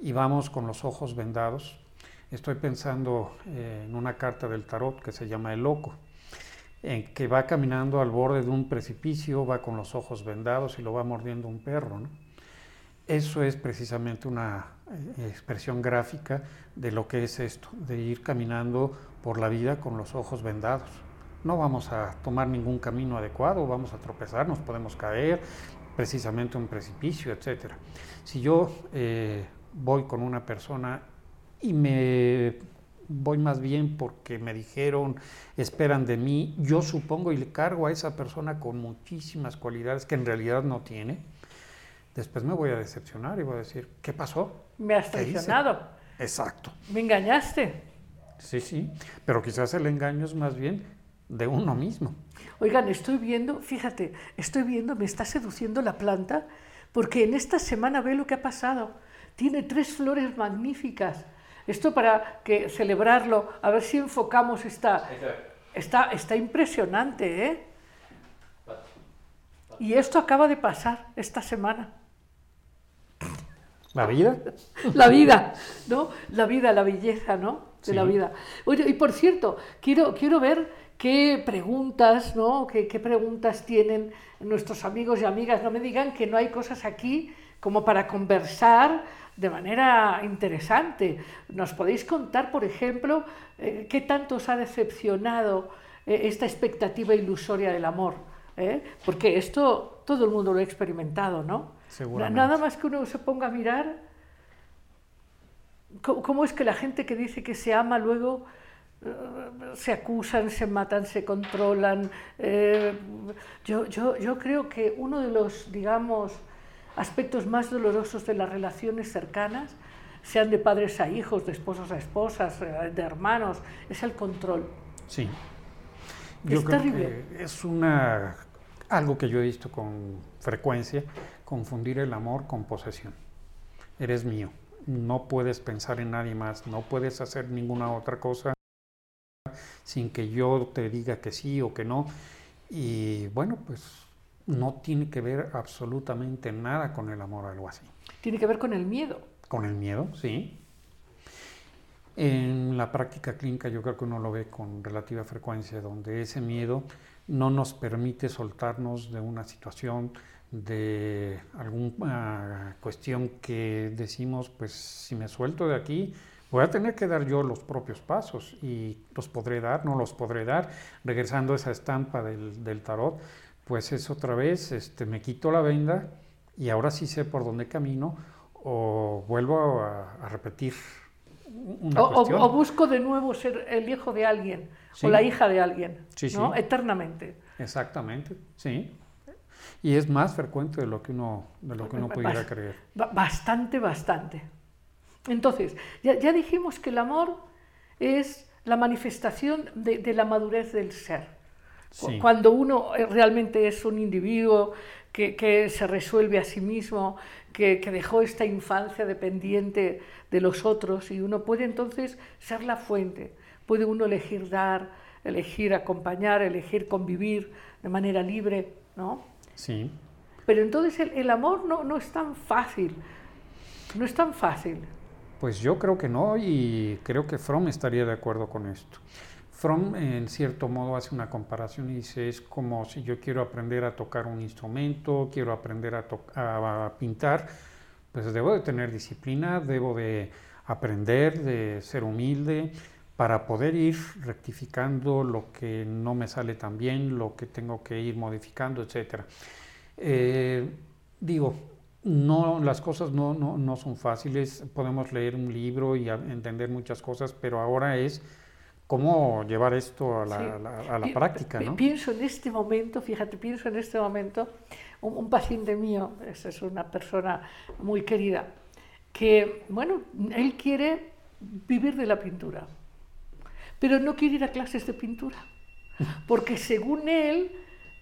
y vamos con los ojos vendados Estoy pensando eh, en una carta del tarot que se llama El Loco, en que va caminando al borde de un precipicio, va con los ojos vendados y lo va mordiendo un perro. Eso es precisamente una eh, expresión gráfica de lo que es esto, de ir caminando por la vida con los ojos vendados. No vamos a tomar ningún camino adecuado, vamos a tropezar, nos podemos caer, precisamente un precipicio, etc. Si yo eh, voy con una persona y me voy más bien porque me dijeron, esperan de mí, yo supongo y le cargo a esa persona con muchísimas cualidades que en realidad no tiene, después me voy a decepcionar y voy a decir, ¿qué pasó? Me has traicionado. Exacto. Me engañaste. Sí, sí, pero quizás el engaño es más bien de uno mismo. Oigan, estoy viendo, fíjate, estoy viendo, me está seduciendo la planta, porque en esta semana ve lo que ha pasado. Tiene tres flores magníficas esto para que celebrarlo, a ver si enfocamos esta... Está, está impresionante, ¿eh? Y esto acaba de pasar esta semana. ¿La vida? La vida, ¿no? La vida, la belleza, ¿no? De la vida. Oye, y por cierto, quiero, quiero ver qué preguntas, ¿no? ¿Qué, qué preguntas tienen nuestros amigos y amigas. No me digan que no hay cosas aquí como para conversar de manera interesante. ¿Nos podéis contar, por ejemplo, eh, qué tanto os ha decepcionado eh, esta expectativa ilusoria del amor? ¿Eh? Porque esto todo el mundo lo ha experimentado, ¿no? Nada más que uno se ponga a mirar cómo, es que la gente que dice que se ama luego se acusan, se matan, se controlan. yo, yo, yo creo que uno de los, digamos, aspectos más dolorosos de las relaciones cercanas, sean de padres a hijos, de esposos a esposas, eh, de hermanos, es el control. Sí. es terrible. es una, algo que yo he visto con frecuencia, confundir el amor con posesión. Eres mío, no puedes pensar en nadie más, no puedes hacer ninguna otra cosa sin que yo te diga que sí o que no. Y bueno, pues no tiene que ver absolutamente nada con el amor o algo así. Tiene que ver con el miedo. Con el miedo, sí. En la práctica clínica yo creo que uno lo ve con relativa frecuencia, donde ese miedo no nos permite soltarnos de una situación, de alguna cuestión que decimos, pues si me suelto de aquí, voy a tener que dar yo los propios pasos y los podré dar, no los podré dar. Regresando a esa estampa del, del tarot, pues es otra vez, este, me quito la venda y ahora sí sé por dónde camino o vuelvo a, a repetir una o, cuestión. o, busco de nuevo ser el hijo de alguien Sí. o la hija de alguien, Sí, ¿no? sí. Eternamente. Exactamente, sí. Y es más frecuente de lo que uno, de lo que uno pudiera Bas- creer. ba- Bastante, bastante. Entonces, ya, ya dijimos que el amor es la manifestación de, de la madurez del ser. Sí. Cuando uno eh, realmente es un individuo que, que se resuelve a sí mismo, que, que dejó esta infancia dependiente de los otros y uno puede entonces ser la fuente. Puede uno elegir dar, elegir acompañar, elegir convivir de manera libre, ¿no? Sí. Pero entonces el, el amor no, no es tan fácil, no es tan fácil. Pues yo creo que no y creo que Fromm estaría de acuerdo con esto. Fromm en cierto modo hace una comparación y dice es como si yo quiero aprender a tocar un instrumento, quiero aprender a, pintar, pues debo de tener disciplina, debo de aprender, de ser humilde para poder ir rectificando lo que no me sale tan bien, lo que tengo que ir modificando, etcétera. Eh, digo, no, las cosas no, no, no son fáciles, podemos leer un libro y entender muchas cosas, pero ahora es cómo llevar esto a la, Sí. a la- a la práctica, ¿no? Pienso en este momento, fíjate, pienso en este momento, un, un paciente mío, es, es una persona muy querida, que, bueno, él quiere vivir de la pintura, pero no quiere ir a clases de pintura, porque según él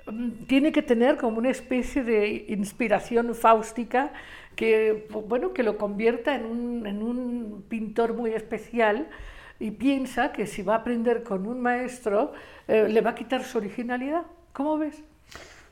mm, tiene que tener como una especie de inspiración fáustica que, bueno, que lo convierta en un, en un pintor muy especial y piensa que si va a aprender con un maestro eh, le va a quitar su originalidad. ¿Cómo ves?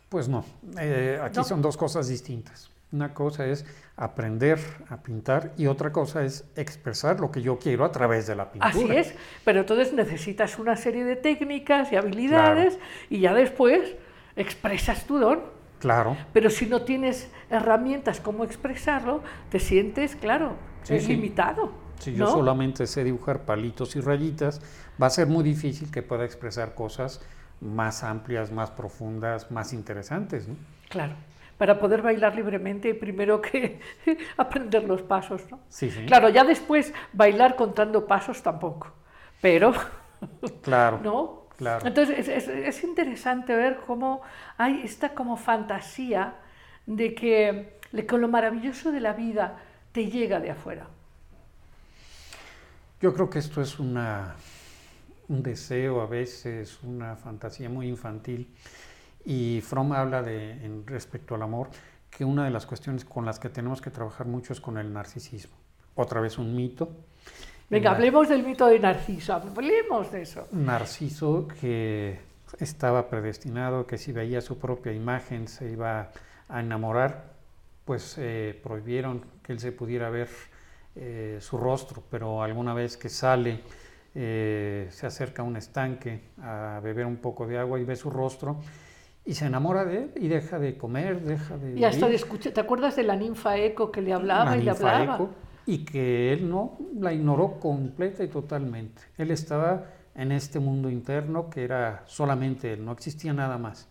Pues no, eh, aquí No. son dos cosas distintas. Una cosa es aprender a pintar y otra cosa es expresar lo que yo quiero a través de la pintura. Así es, pero entonces necesitas una serie de técnicas y habilidades y ya después expresas tu don. Claro, Pero si no tienes herramientas cómo expresarlo, te sientes, claro, Sí, sí. limitado. Si yo ¿no? solamente sé dibujar palitos y rayitas, va a ser muy difícil que pueda expresar cosas más amplias, más profundas, más interesantes. ¿no? Claro. Para poder bailar libremente, primero que aprender los pasos, ¿no? Sí, sí. Claro, ya después bailar contando pasos tampoco. Pero, Claro, ¿no? claro. Entonces es, es- es interesante ver cómo hay esta como fantasía de que, de que lo maravilloso de la vida te llega de afuera. Yo creo que esto es una, un deseo, a veces una fantasía muy infantil. Y Fromm habla de, en respecto al amor, que una de las cuestiones con las que tenemos que trabajar mucho es con el narcisismo. Otra vez un mito. Venga, hablemos del mito de Narciso, hablemos de eso. Narciso que estaba predestinado, que si veía su propia imagen se iba a enamorar, pues eh, prohibieron que él se pudiera ver eh, su rostro, pero alguna vez que sale, eh, se acerca a un estanque a beber un poco de agua y ve su rostro y se enamora de él y deja de comer, deja de Y hasta escuchar, ¿te acuerdas de la ninfa Eco que le hablaba La y le hablaba? Eco, y que él no la ignoró completa y totalmente. Él estaba en este mundo interno que era solamente él, no existía nada más.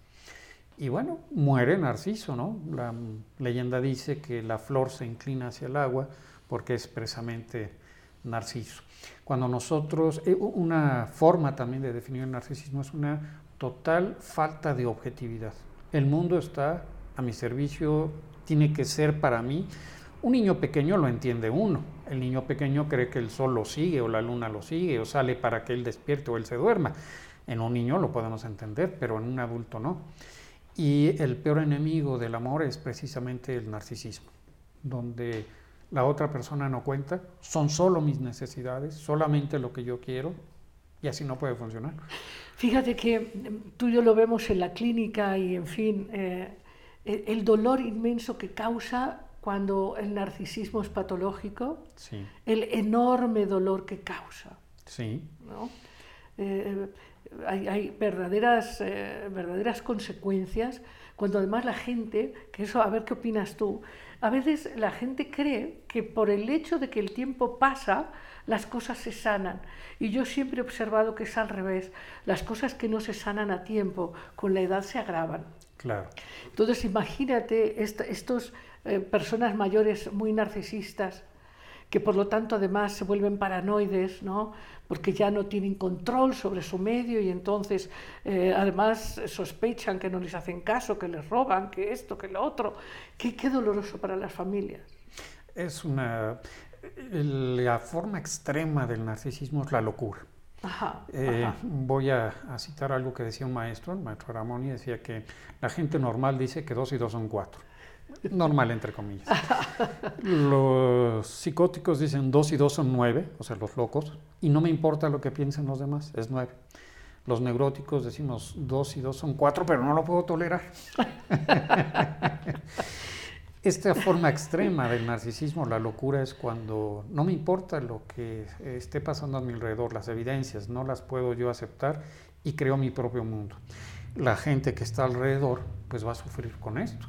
Y bueno, muere Narciso, ¿no? La leyenda dice que la flor se inclina hacia el agua porque es precisamente Narciso. Cuando nosotros, eh, una forma también de definir el narcisismo es una total falta de objetividad. El mundo está a mi servicio, tiene que ser para mí. Un niño pequeño lo entiende uno. El niño pequeño cree que el sol lo sigue o la luna lo sigue o sale para que él despierte o él se duerma. En un niño lo podemos entender, pero en un adulto no. Y el peor enemigo del amor es precisamente el narcisismo, donde la otra persona no cuenta, son solo mis necesidades, solamente lo que yo quiero, y así no puede funcionar. Fíjate que mm, tú y yo lo vemos en la clínica y, en fin, eh, el el dolor inmenso que causa cuando el narcisismo es patológico, Sí, el enorme dolor que causa. sí, ¿no? Eh, hay, hay verdaderas, eh, verdaderas consecuencias cuando además la gente, que eso, a ver qué opinas tú, a veces la gente cree que por el hecho de que el tiempo pasa, las cosas se sanan. Y yo siempre he observado que es al revés. Las cosas que no se sanan a tiempo, con la edad se agravan. claro. Entonces imagínate esta- estos eh, personas mayores muy narcisistas que por lo tanto además se vuelven paranoides, ¿no? Porque ya no tienen control sobre su medio y entonces eh, además sospechan que no les hacen caso, que les roban, que esto, que lo otro. Qué, qué doloroso para las familias. Es una... La forma extrema del narcisismo es la locura. Ajá, Eh, ajá. voy a, a citar algo que decía un maestro, el maestro Ramón, y decía que la gente normal dice que dos y dos son cuatro. Normal, entre comillas. Los psicóticos dicen dos y dos son nueve, o sea, los locos, y no me importa lo que piensen los demás, es nueve. Los neuróticos decimos dos y dos son cuatro, pero no lo puedo tolerar. Esta forma extrema del narcisismo, la locura, es cuando no me importa lo que esté pasando a mi alrededor, las evidencias, no las puedo yo aceptar y creo mi propio mundo. La gente que está alrededor, pues va a sufrir con esto.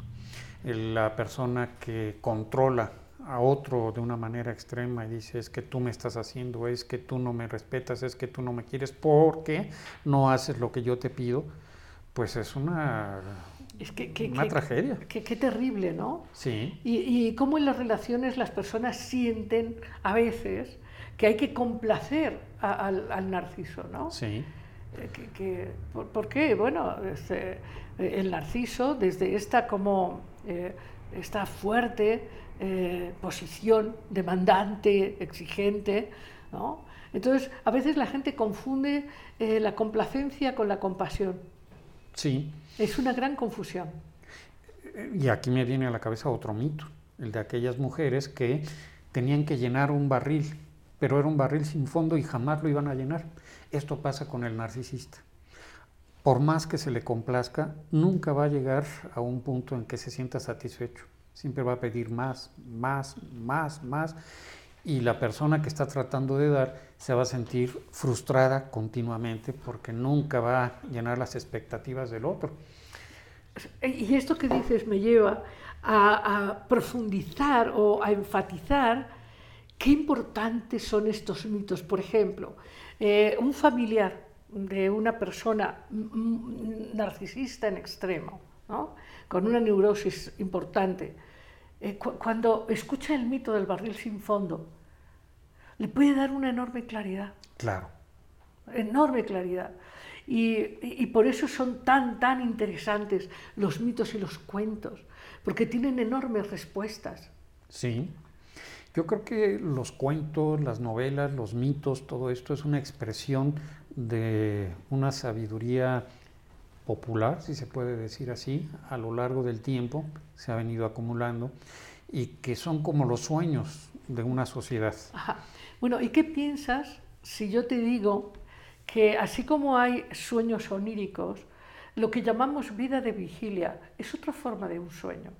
La persona que controla a otro de una manera extrema y dice es que tú me estás haciendo, es que tú no me respetas, es que tú no me quieres porque no haces lo que yo te pido, pues es una, Es que, que- una que- tragedia. qué terrible, ¿no? Sí, Y, y cómo en las relaciones las personas sienten a veces que hay que complacer a- al, al narciso, ¿no? sí, Eh, que- ¿por, por qué? Bueno, este, el narciso, desde esta como eh, esta fuerte eh, posición demandante, exigente, ¿no? Entonces, a veces la gente confunde eh, la complacencia con la compasión. sí. Es una gran confusión. Y aquí me viene a la cabeza otro mito, el de aquellas mujeres que tenían que llenar un barril, pero era un barril sin fondo y jamás lo iban a llenar. Esto pasa con el narcisista. Por más que se le complazca, nunca va a llegar a un punto en que se sienta satisfecho. Siempre va a pedir más, más, más, más. Y la persona que está tratando de dar se va a sentir frustrada continuamente porque nunca va a llenar las expectativas del otro. Y esto que dices me lleva a, profundizar o a enfatizar qué importantes son estos mitos. Por ejemplo, eh, un familiar de una persona narcisista en extremo, ¿no? con una neurosis importante, eh, cu- cuando escucha el mito del barril sin fondo, le puede dar una enorme claridad Claro. enorme claridad. Y- y por eso son tan, tan interesantes los mitos y los cuentos, porque tienen enormes respuestas. Sí. Yo creo que los cuentos, las novelas, los mitos, todo esto es una expresión de una sabiduría popular, si se puede decir así, a lo largo del tiempo se ha venido acumulando y que son como los sueños de una sociedad. Ajá. Bueno, ¿y qué piensas si yo te digo que así como hay sueños oníricos, lo que llamamos vida de vigilia es otra forma de un sueño?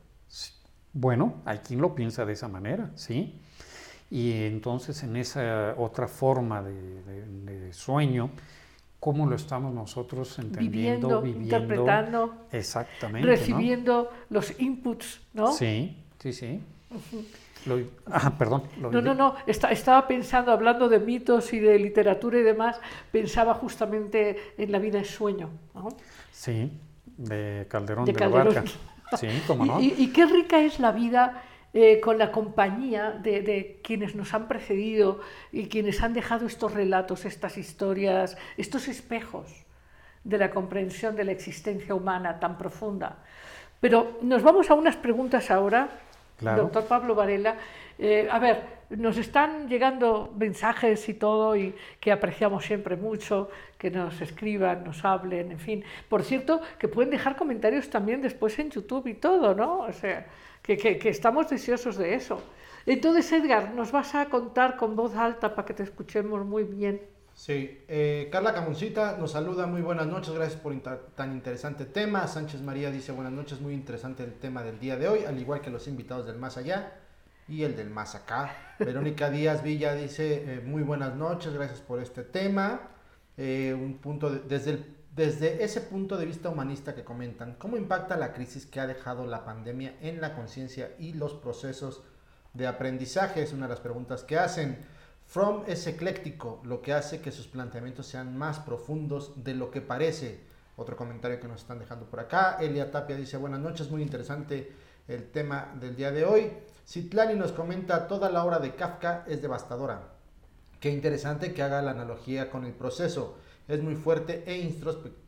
Bueno, hay quien lo piensa de esa manera, ¿sí? Y entonces en esa otra forma de, de- de sueño, ¿cómo lo estamos nosotros entendiendo, Viviendo, viviendo? interpretando, Exactamente. ¿no? recibiendo los inputs, ¿no? Sí, sí, sí. Lo- ah, perdón. lo No, no, no, esta- estaba pensando, hablando de mitos y de literatura y demás, pensaba justamente en la vida es sueño. ¿no? Sí, de Calderón De de, Calderón. la Barca. Sí, cómo no. Y, y- y qué rica es la vida eh, con la compañía de, de quienes nos han precedido y quienes han dejado estos relatos, estas historias, estos espejos de la comprensión de la existencia humana tan profunda. Pero nos vamos a unas preguntas ahora, Claro. doctor Pablo Varela. Eh, a ver, nos están llegando mensajes y todo y que apreciamos siempre mucho, que nos escriban, nos hablen, en fin. Por cierto, que pueden dejar comentarios también después en YouTube y todo, ¿no? O sea, que, que- estamos deseosos de eso. Entonces, Edgar, nos vas a contar con voz alta para que te escuchemos muy bien. Sí, eh, Carla Camoncita nos saluda, muy buenas noches, gracias por tan interesante tema. Sánchez María dice buenas noches, muy interesante el tema del día de hoy, al igual que los invitados del más allá y el del más acá. Verónica Díaz Villa dice eh, muy buenas noches, gracias por este tema. Eh, un punto desde, desde ese punto de vista humanista que comentan, ¿cómo impacta la crisis que ha dejado la pandemia en la conciencia y los procesos de aprendizaje? Es una de las preguntas que hacen. From es ecléctico, lo que hace que sus planteamientos sean más profundos de lo que parece. Otro comentario que nos están dejando por acá. Elia Tapia dice, buenas noches, muy interesante el tema del día de hoy. Citlani nos comenta, toda la obra de Kafka es devastadora. Qué interesante que haga la analogía con el proceso. Es muy fuerte e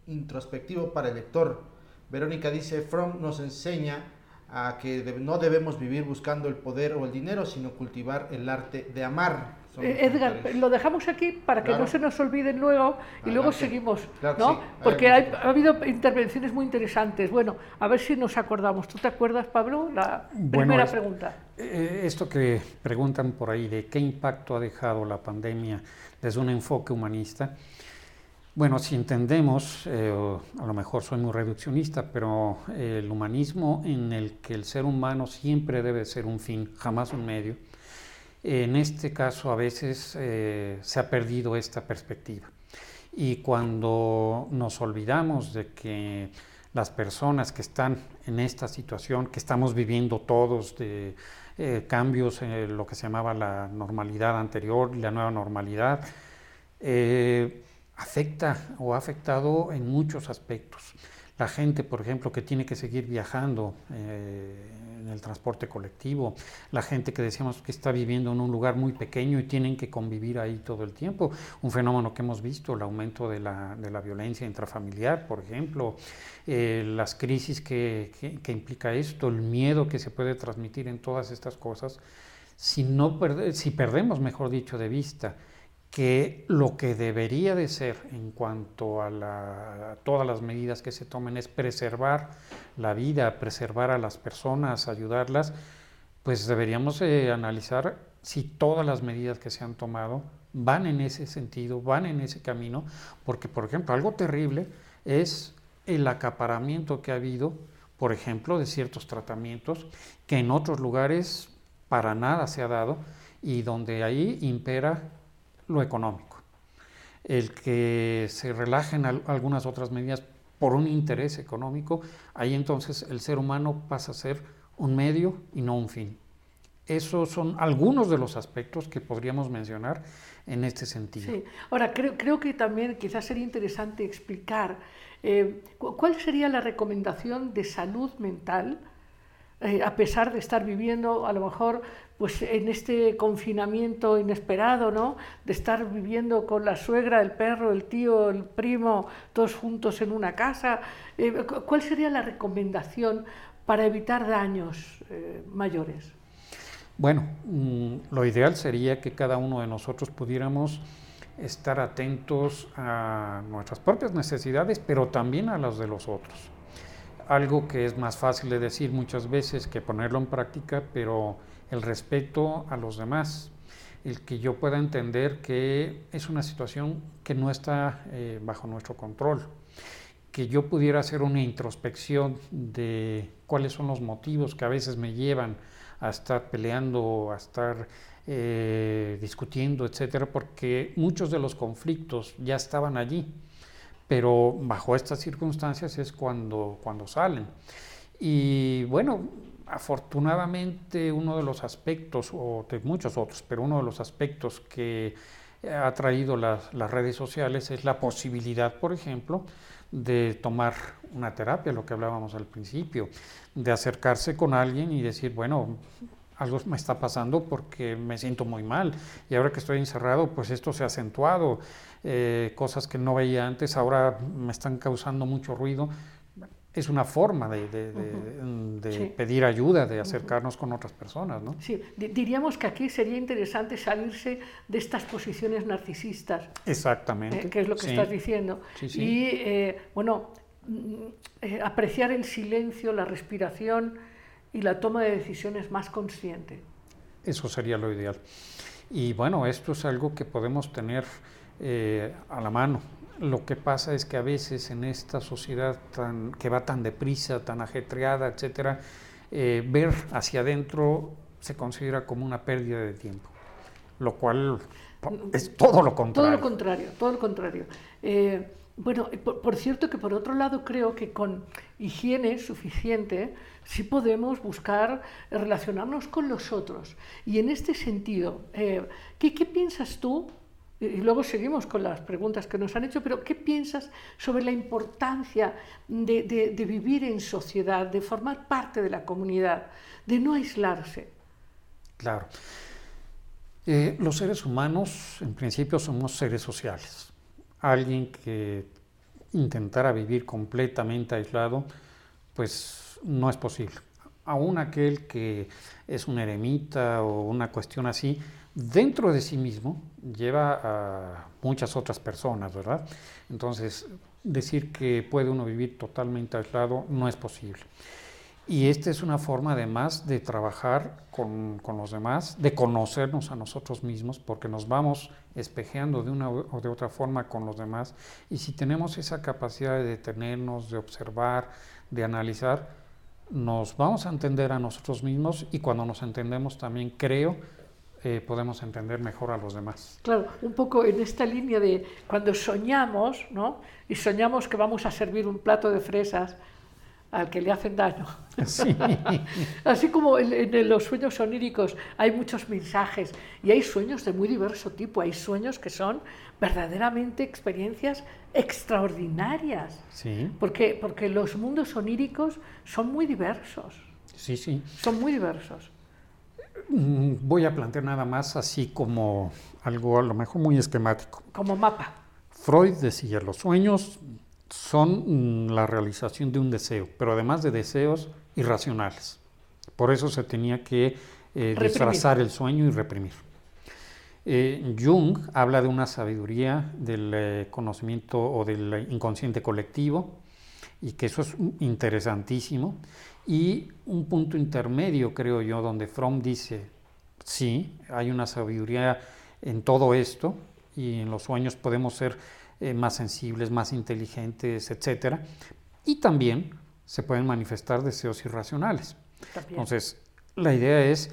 introspectivo para el lector. Verónica dice, From nos enseña a que no debemos vivir buscando el poder o el dinero, sino cultivar el arte de amar. Eh, Edgar, lo dejamos aquí para que no se nos olviden luego y luego seguimos, ¿no? Porque ha, habido intervenciones muy interesantes. Bueno, a ver si nos acordamos. ¿Tú te acuerdas, Pablo? La primera pregunta. Eh, esto que preguntan por ahí de qué impacto ha dejado la pandemia desde un enfoque humanista. Bueno, si entendemos, eh, a lo mejor soy muy reduccionista, pero el humanismo en el que el ser humano siempre debe ser un fin, jamás un medio, en este caso a veces eh, se ha perdido esta perspectiva. Y cuando nos olvidamos de que las personas que están en esta situación, que estamos viviendo todos de eh, cambios en lo que se llamaba la normalidad anterior y la nueva normalidad, afecta o ha afectado en muchos aspectos. La gente, por ejemplo, que tiene que seguir viajando eh, en el transporte colectivo, la gente que decíamos que está viviendo en un lugar muy pequeño y tienen que convivir ahí todo el tiempo, un fenómeno que hemos visto, el aumento de la, de la violencia intrafamiliar, por ejemplo, eh, las crisis que, que, implica esto, el miedo que se puede transmitir en todas estas cosas, si, no si perdemos, mejor dicho, de vista que lo que debería de ser en cuanto a, todas las medidas que se tomen es preservar la vida, preservar a las personas, ayudarlas, pues deberíamos analizar si todas las medidas que se han tomado van en ese sentido, van en ese camino, porque por ejemplo algo terrible es el acaparamiento que ha habido, por ejemplo, de ciertos tratamientos que en otros lugares para nada se ha dado y donde ahí impera lo económico. El que se relajen algunas otras medidas por un interés económico, ahí entonces el ser humano pasa a ser un medio y no un fin. Esos son algunos de los aspectos que podríamos mencionar en este sentido. Sí. Ahora, creo, creo que también quizás sería interesante explicar eh, cuál sería la recomendación de salud mental eh, a pesar de estar viviendo a lo mejor pues en este confinamiento inesperado, ¿no? De estar viviendo con la suegra, el perro, el tío, el primo, todos juntos en una casa. Eh, ¿Cuál sería la recomendación para evitar daños eh, mayores? Bueno, mm, lo ideal sería que cada uno de nosotros pudiéramos estar atentos a nuestras propias necesidades, pero también a las de los otros algo que es más fácil de decir muchas veces que ponerlo en práctica, pero el respeto a los demás, el que yo pueda entender que es una situación que no está eh, bajo nuestro control, que yo pudiera hacer una introspección de cuáles son los motivos que a veces me llevan a estar peleando, a estar eh, discutiendo, etcétera, porque muchos de los conflictos ya estaban allí pero bajo estas circunstancias es cuando, cuando salen. Y bueno, afortunadamente uno de los aspectos, o de muchos otros, pero uno de los aspectos que ha traído las, las redes sociales es la posibilidad, por ejemplo, de tomar una terapia, lo que hablábamos al principio, de acercarse con alguien y decir, bueno, algo me está pasando porque me siento muy mal y ahora que estoy encerrado, pues esto se ha acentuado, eh, cosas que no veía antes ahora me están causando mucho ruido. Es una forma de, pedir ayuda, de acercarnos con otras personas, ¿no? Sí, diríamos que aquí sería interesante salirse de estas posiciones narcisistas. Exactamente. Eh, que es lo que estás diciendo. y, eh, bueno, mm, apreciar el silencio, la respiración, y la toma de decisiones más consciente. Eso sería lo ideal. Y bueno, esto es algo que podemos tener eh, a la mano. Lo que pasa es que a veces en esta sociedad tan, que va tan deprisa, tan ajetreada, etcétera, eh, ver hacia adentro se considera como una pérdida de tiempo, lo cual es todo lo contrario. Todo lo contrario, todo lo contrario. Eh, bueno, por, por, cierto que por otro lado creo que con higiene suficiente sí podemos buscar relacionarnos con los otros. Y en este sentido, eh, ¿qué, ¿qué, piensas tú? Y luego seguimos con las preguntas que nos han hecho, pero ¿qué piensas sobre la importancia de, vivir en sociedad, de formar parte de la comunidad, de no aislarse? Claro. Eh, los seres humanos, en principio, somos seres sociales. Alguien que intentara vivir completamente aislado, pues no es posible. Aún aquel que es un eremita o una cuestión así, dentro de sí mismo lleva a muchas otras personas, ¿verdad? Entonces, decir que puede uno vivir totalmente aislado no es posible. Y esta es una forma además de trabajar con, con, los demás, de conocernos a nosotros mismos, porque nos vamos espejeando de una o de otra forma con los demás. Y si tenemos esa capacidad de detenernos, de observar, de analizar, nos vamos a entender a nosotros mismos y cuando nos entendemos también creo eh, podemos entender mejor a los demás. Claro, un poco en esta línea de cuando soñamos, ¿no? Y soñamos que vamos a servir un plato de fresas al que le hacen daño. Sí. Así como en, en, los sueños oníricos hay muchos mensajes y hay sueños de muy diverso tipo, hay sueños que son verdaderamente experiencias extraordinarias, Sí. porque, porque los mundos oníricos son muy diversos, Sí, sí. son muy diversos. Mm, Voy a plantear nada más así como algo a lo mejor muy esquemático. Como mapa. Freud decía, los sueños son mm, la realización de un deseo, pero además de deseos irracionales. Por eso se tenía que eh, disfrazar el sueño y reprimir. Eh, Jung habla de una sabiduría del eh, conocimiento o del inconsciente colectivo y que eso es interesantísimo. Y un punto intermedio, creo yo, donde Fromm dice, sí, hay una sabiduría en todo esto y en los sueños podemos ser eh, más sensibles, más inteligentes, etcétera. Y también se pueden manifestar deseos irracionales. También. Entonces, la idea es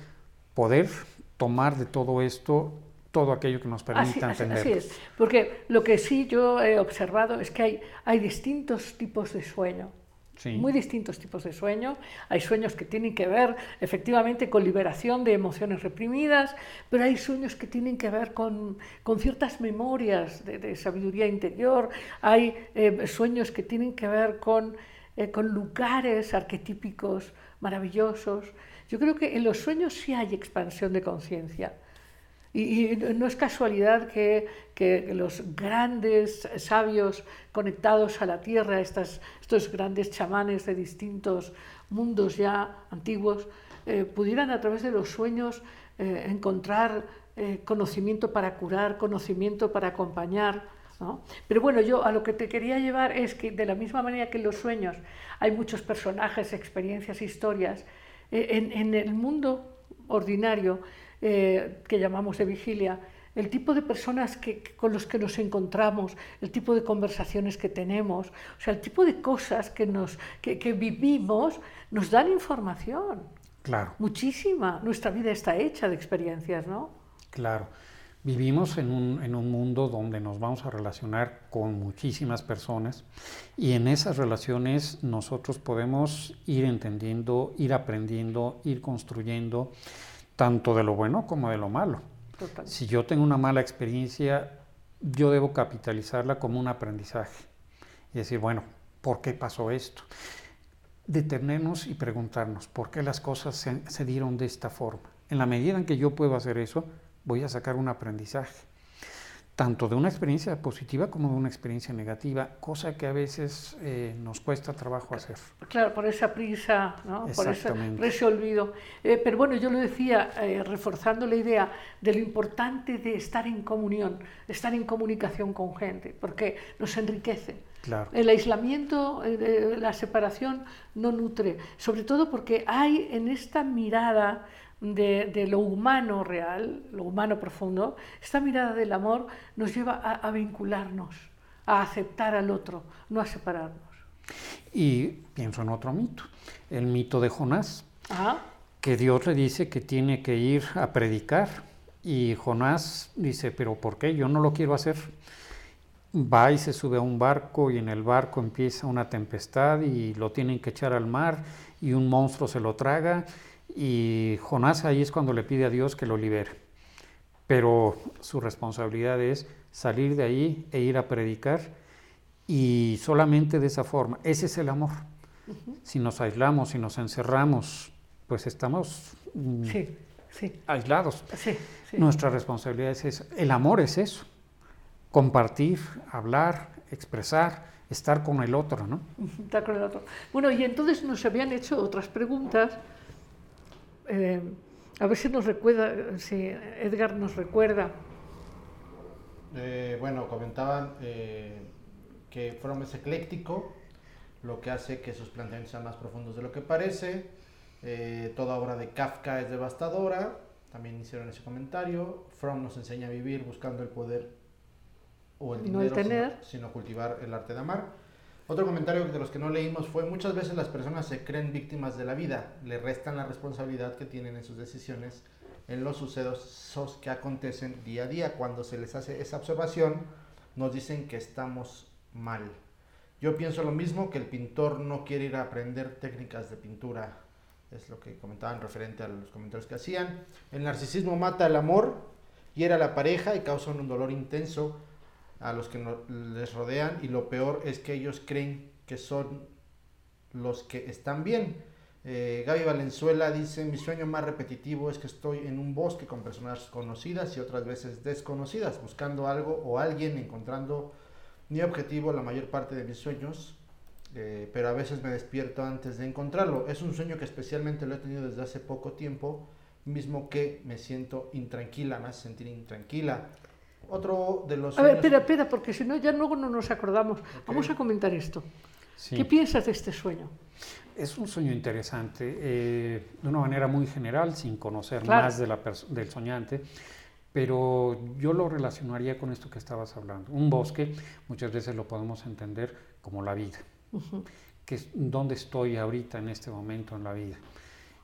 poder tomar de todo esto todo aquello que nos permita Así, entender. así es, porque lo que sí yo he observado es que hay, hay distintos tipos de sueño. Sí. Muy distintos tipos de sueño. Hay sueños que tienen que ver efectivamente con liberación de emociones reprimidas, pero hay sueños que tienen que ver con, con ciertas memorias de, de sabiduría interior. Hay eh, sueños que tienen que ver con, eh, con lugares arquetípicos maravillosos. Yo creo que en los sueños sí hay expansión de conciencia. Y, y no es casualidad que, que los grandes sabios conectados a la tierra, estas, estos grandes chamanes de distintos mundos ya antiguos, eh, pudieran a través de los sueños eh, encontrar eh, conocimiento para curar, conocimiento para acompañar. ¿no? Pero bueno, yo a lo que te quería llevar es que de la misma manera que en los sueños hay muchos personajes, experiencias, historias, eh, en, en el mundo ordinario eh, que llamamos de vigilia, el tipo de personas que, con los que nos encontramos, el tipo de conversaciones que tenemos, o sea, el tipo de cosas que, nos, que, que vivimos, nos dan información, Claro, muchísima. Nuestra vida está hecha de experiencias, ¿no? claro. Vivimos en un, en un mundo donde nos vamos a relacionar con muchísimas personas y en esas relaciones nosotros podemos ir entendiendo, ir aprendiendo, ir construyendo tanto de lo bueno como de lo malo. Total. Si yo tengo una mala experiencia, yo debo capitalizarla como un aprendizaje y decir, bueno, ¿por qué pasó esto? Detenernos y preguntarnos por qué las cosas se, se dieron de esta forma. En la medida en que yo puedo hacer eso, voy a sacar un aprendizaje, tanto de una experiencia positiva como de una experiencia negativa, cosa que a veces eh, nos cuesta trabajo hacer. Claro, por esa prisa, ¿no? por, ese, Exactamente. por ese olvido. Eh, pero bueno, yo lo decía, eh, reforzando la idea de lo importante de estar en comunión, de estar en comunicación con gente, porque nos enriquece. Claro. El aislamiento, eh, la separación no nutre, sobre todo porque hay en esta mirada de, de, lo humano real, lo humano profundo, esta mirada del amor nos lleva a, a vincularnos, a aceptar al otro, no a separarnos. Y pienso en otro mito, el mito de Jonás, que Dios le dice que tiene que ir a predicar y Jonás dice, pero ¿por qué? Yo no lo quiero hacer. Va y se sube a un barco y en el barco empieza una tempestad y lo tienen que echar al mar y un monstruo se lo traga y Jonás ahí es cuando le pide a Dios que lo libere. Pero su responsabilidad es salir de ahí e ir a predicar y solamente de esa forma. Ese es el amor. Uh -huh. Si nos aislamos, si nos encerramos, pues estamos mm, sí, sí. aislados. Sí, sí. Nuestra responsabilidad es eso. El amor es eso. Compartir, hablar, expresar, estar con el otro, ¿no? Estar con el otro. Bueno, y entonces nos habían hecho otras preguntas. Eh, a ver si nos recuerda, si Edgar nos recuerda. Eh, bueno, comentaban eh, que Fromm es ecléctico, lo que hace que sus planteamientos sean más profundos de lo que parece. Toda obra de Kafka es devastadora, también hicieron ese comentario. Fromm nos enseña a vivir buscando el poder o el No dinero, el tener. Sino, sino cultivar el arte de amar. Otro comentario de los que no leímos fue muchas veces las personas se creen víctimas de la vida, le restan la responsabilidad que tienen en sus decisiones en los sucesos que acontecen día a día. Cuando se les hace esa observación, nos dicen que estamos mal. Yo pienso lo mismo, que el pintor no quiere ir a aprender técnicas de pintura, es lo que comentaban referente a los comentarios que hacían. El narcisismo mata el amor, hiera a la pareja y causa un dolor intenso a los que no, les rodean y lo peor es que ellos creen que son los que están bien. Eh, Gaby Valenzuela dice, mi sueño más repetitivo es que estoy en un bosque con personas conocidas y otras veces desconocidas, buscando algo o alguien, encontrando mi objetivo la mayor parte de mis sueños, eh, pero a veces me despierto antes de encontrarlo. Es un sueño que especialmente lo he tenido desde hace poco tiempo, mismo que me siento intranquila, me hace sentir intranquila. Otro de los... A ver, espera, espera, porque si no, ya luego no nos acordamos. Ok. Vamos a comentar esto. Sí. ¿Qué piensas de este sueño? Es un sueño interesante, eh, de una manera muy general, sin conocer Claro. más de la del soñante, pero yo lo relacionaría con esto que estabas hablando. Un bosque muchas veces lo podemos entender como la vida, que es dónde estoy ahorita en este momento en la vida.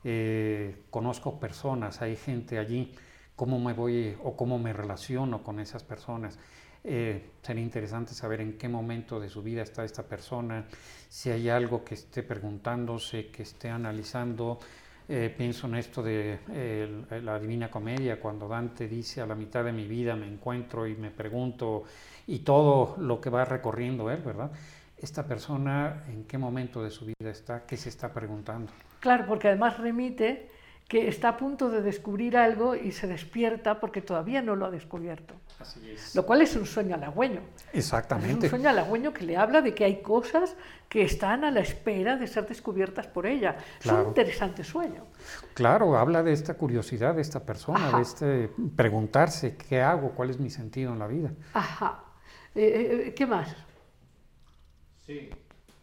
Eh, conozco personas, hay gente allí, cómo me voy o cómo me relaciono con esas personas. Eh, sería interesante saber en qué momento de su vida está esta persona, si hay algo que esté preguntándose, que esté analizando. Eh, pienso en esto de eh, la Divina Comedia, cuando Dante dice a la mitad de mi vida me encuentro y me pregunto, y todo lo que va recorriendo él, ¿verdad? Esta persona, ¿en qué momento de su vida está? ¿Qué se está preguntando? Claro, porque además remite que está a punto de descubrir algo y se despierta porque todavía no lo ha descubierto. Así es. Lo cual es un sueño halagüeño. Es Exactamente. un sueño halagüeño que le habla de que hay cosas que están a la espera de ser descubiertas por ella. Es Claro. un interesante sueño. Claro, habla de esta curiosidad de esta persona, Ajá. de este preguntarse qué hago, cuál es mi sentido en la vida. Ajá. Eh, eh, ¿Qué más? Sí.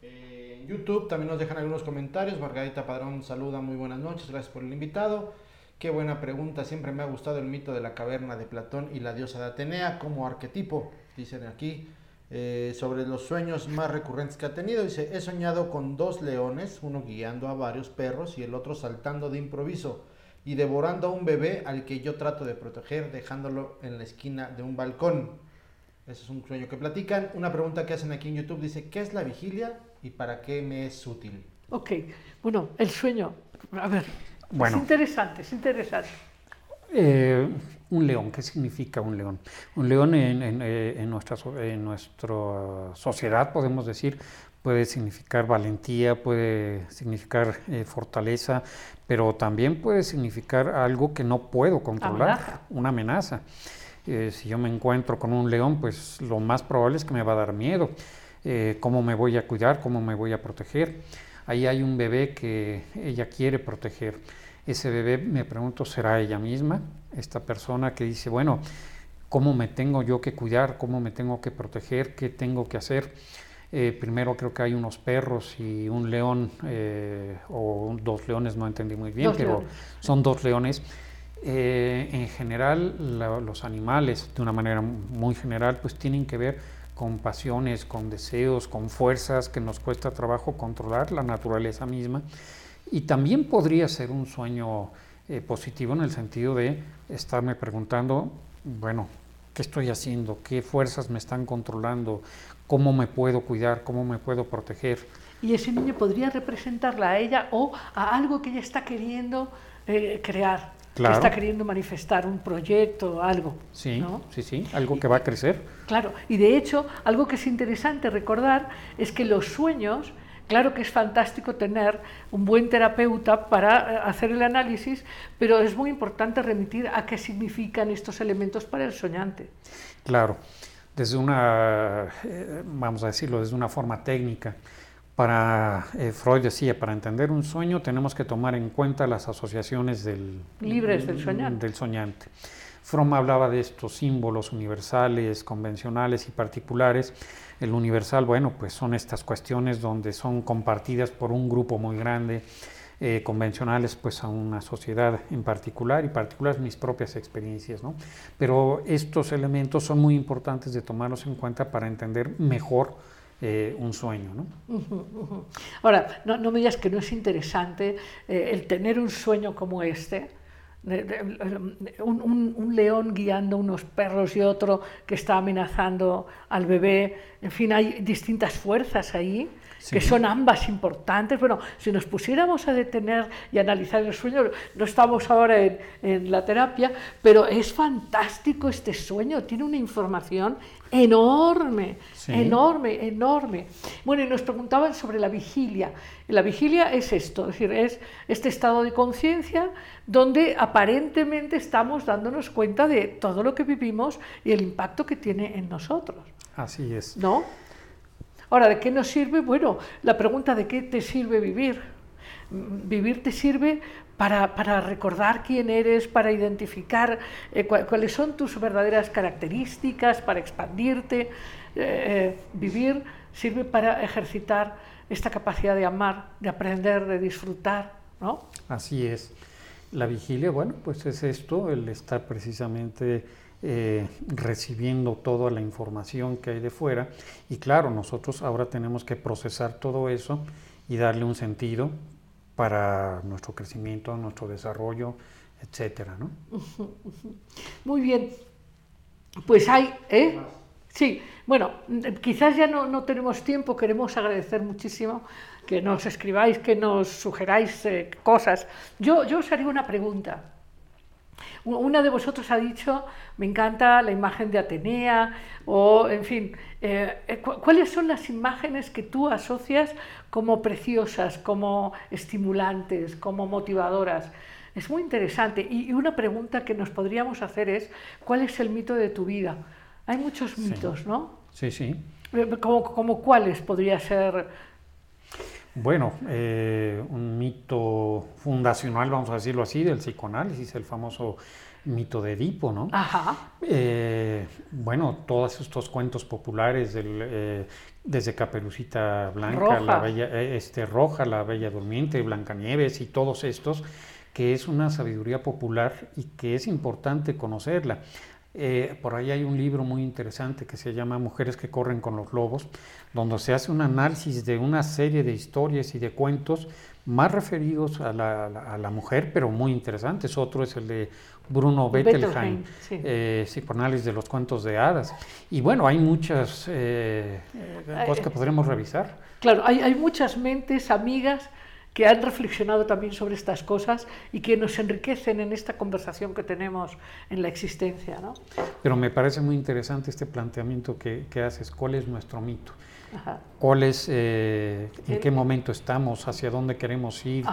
Eh, en YouTube también nos dejan algunos comentarios. Margarita Padrón saluda, muy buenas noches, gracias por el invitado. Qué buena pregunta, siempre me ha gustado el mito de la caverna de Platón y la diosa de Atenea como arquetipo, dicen aquí. Eh, sobre los sueños más recurrentes que ha tenido, dice, he soñado con dos leones, uno guiando a varios perros y el otro saltando de improviso y devorando a un bebé al que yo trato de proteger dejándolo en la esquina de un balcón. Ese es un sueño que platican. Una pregunta que hacen aquí en YouTube dice, ¿qué es la vigilia y para qué me es útil? Ok. Bueno, el sueño. A ver. Bueno. Es interesante, es interesante. Eh, un león, ¿qué significa un león? Un león en, en, eh, en nuestra, en nuestra sociedad, podemos decir, puede significar valentía, puede significar eh, fortaleza, pero también puede significar algo que no puedo controlar, Amenaza. una amenaza. Eh, si yo me encuentro con un león, pues lo más probable es que me va a dar miedo. Eh, ¿Cómo me voy a cuidar? ¿Cómo me voy a proteger? Ahí hay un bebé que ella quiere proteger. Ese bebé, me pregunto, ¿será ella misma? Esta persona que dice, bueno, ¿cómo me tengo yo que cuidar? ¿Cómo me tengo que proteger? ¿Qué tengo que hacer? Eh, primero creo que hay unos perros y un león, eh, o dos leones, no entendí muy bien, Dos pero leones. son dos leones. Eh, en general, la- los animales, de una manera muy general, pues tienen que ver con pasiones, con deseos, con fuerzas que nos cuesta trabajo controlar, la naturaleza misma. Y también podría ser un sueño eh, positivo en el sentido de estarme preguntando, bueno, ¿qué estoy haciendo? ¿Qué fuerzas me están controlando? ¿Cómo me puedo cuidar? ¿Cómo me puedo proteger? Y ese niño podría representarla a ella o a algo que ella está queriendo eh, crear, Claro. que está queriendo manifestar, un proyecto, algo. Sí, ¿no? sí, sí, algo que va a crecer. Claro, y de hecho, algo que es interesante recordar es que los sueños, claro que es fantástico tener un buen terapeuta para eh, hacer el análisis, pero es muy importante remitir a qué significan estos elementos para el soñante. Claro, desde una, eh, vamos a decirlo, desde una forma técnica. Para eh, Freud decía, para entender un sueño tenemos que tomar en cuenta las asociaciones del, Libres del soñante. del soñante. Fromm hablaba de estos símbolos universales, convencionales y particulares. El universal, bueno, pues son estas cuestiones donde son compartidas por un grupo muy grande, eh, convencionales pues a una sociedad en particular y particulares mis propias experiencias, ¿no? Pero estos elementos son muy importantes de tomarlos en cuenta para entender mejor eh, un sueño, ¿no? Ahora, no, me digas que no es interesante eh, el tener un sueño como este, un- un león guiando unos perros y otro que está amenazando al bebé, en fin, hay distintas fuerzas ahí. Que Sí. son ambas importantes. Bueno, si nos pusiéramos a detener y analizar el sueño, no estamos ahora en, en la terapia, pero es fantástico este sueño, tiene una información enorme, Sí. enorme, enorme. Bueno, y nos preguntaban sobre la vigilia. La vigilia es esto, es decir, es este estado de conciencia donde aparentemente estamos dándonos cuenta de todo lo que vivimos y el impacto que tiene en nosotros. Así es. ¿No? Ahora, ¿de qué nos sirve? Bueno, la pregunta de qué te sirve vivir. Vivir te sirve para, recordar quién eres, para identificar eh, cuáles son tus verdaderas características, para expandirte. Eh, eh, vivir sirve para ejercitar esta capacidad de amar, de aprender, de disfrutar, ¿no? Así es. La vigilia, bueno, pues es esto, el estar precisamente eh, recibiendo toda la información que hay de fuera. Y claro, nosotros ahora tenemos que procesar todo eso y darle un sentido para nuestro crecimiento, nuestro desarrollo, etcétera, ¿no? Muy bien. Pues hay, ¿eh? Sí, bueno, quizás ya no, no tenemos tiempo, queremos agradecer muchísimo que nos escribáis, que nos sugeráis eh, cosas. Yo, yo os haría una pregunta. Una de vosotros ha dicho, me encanta la imagen de Atenea, o en fin, eh, eh, cu- ¿cuáles son las imágenes que tú asocias como preciosas, como estimulantes, como motivadoras? Es muy interesante. Y, y una pregunta que nos podríamos hacer es, ¿cuál es el mito de tu vida? Hay muchos mitos, ¿no? Sí, sí. Eh, ¿Como, como cuáles podría ser? Bueno, eh, un mito fundacional, vamos a decirlo así, del psicoanálisis, el famoso mito de Edipo, ¿no? Ajá. Eh, bueno, todos estos cuentos populares, del, eh, desde Caperucita Blanca, Roja. la bella, eh, este, Roja, la Bella Durmiente, Blancanieves y todos estos, que es una sabiduría popular y que es importante conocerla. Eh, por ahí hay un libro muy interesante que se llama Mujeres que corren con los lobos, donde se hace un análisis de una serie de historias y de cuentos más referidos a la, a la- a la mujer, pero muy interesantes. Otro es el de Bruno Bettelheim, sí. eh, psicoanálisis de los cuentos de hadas. Y bueno, hay muchas eh, eh, cosas que podremos revisar. Claro, hay, hay muchas mentes amigas que han reflexionado también sobre estas cosas y que nos enriquecen en esta conversación que tenemos en la existencia, ¿no? Pero me parece muy interesante este planteamiento que, que haces. ¿Cuál es nuestro mito? Ajá. ¿Cuál es, eh, en qué momento estamos? ¿Hacia dónde queremos ir?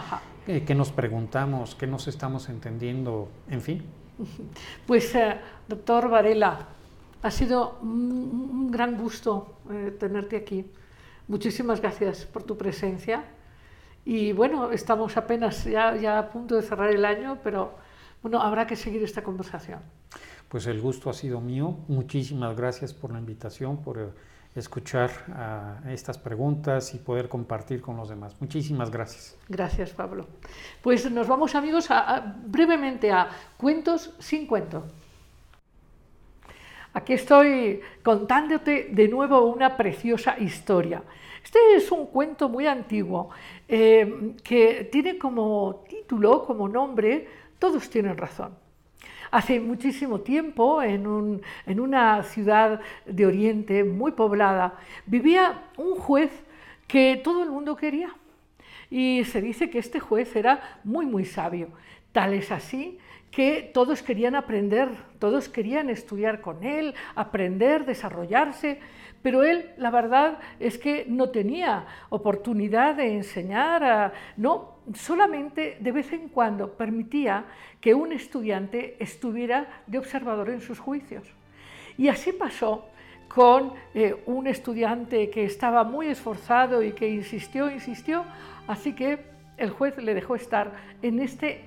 Eh, ¿Qué nos preguntamos? ¿Qué nos estamos entendiendo? En fin. Pues, eh, doctor Varela, ha sido un, un gran gusto eh, tenerte aquí. Muchísimas gracias por tu presencia. Y bueno, estamos apenas ya, ya a punto de cerrar el año, pero bueno, habrá que seguir esta conversación. pues el gusto ha sido mío. Muchísimas gracias por la invitación, por escuchar uh, estas preguntas y poder compartir con los demás. Muchísimas gracias. Gracias, Pablo. Pues nos vamos, amigos, a, a, brevemente a cuentos sin cuento. Aquí estoy contándote de nuevo una preciosa historia. Este es un cuento muy antiguo eh, que tiene como título, como nombre, Todos tienen razón. Hace muchísimo tiempo, en, un, en una ciudad de Oriente muy poblada, vivía un juez que todo el mundo quería. Y se dice que este juez era muy, muy sabio. Tal es así que todos querían aprender, todos querían estudiar con él, aprender, desarrollarse, pero él, la verdad es que no tenía oportunidad de enseñar, a, no, solamente de vez en cuando permitía que un estudiante estuviera de observador en sus juicios. Y así pasó con eh, un estudiante que estaba muy esforzado y que insistió, insistió, así que el juez le dejó estar en este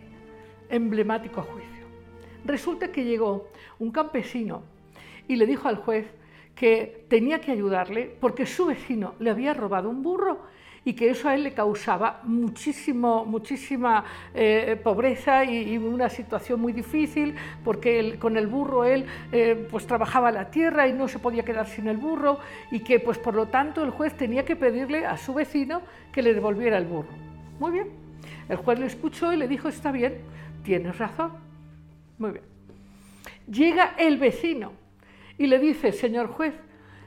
emblemático juicio. Resulta que llegó un campesino y le dijo al juez que tenía que ayudarle porque su vecino le había robado un burro y que eso a él le causaba muchísimo, muchísima eh, pobreza y, una situación muy difícil, porque con el burro él eh, pues trabajaba la tierra y no se podía quedar sin el burro y que pues por lo tanto el juez tenía que pedirle a su vecino que le devolviera el burro. Muy bien, el juez le escuchó y le dijo, está bien, tienes razón. Muy bien. Llega el vecino y le dice, señor juez,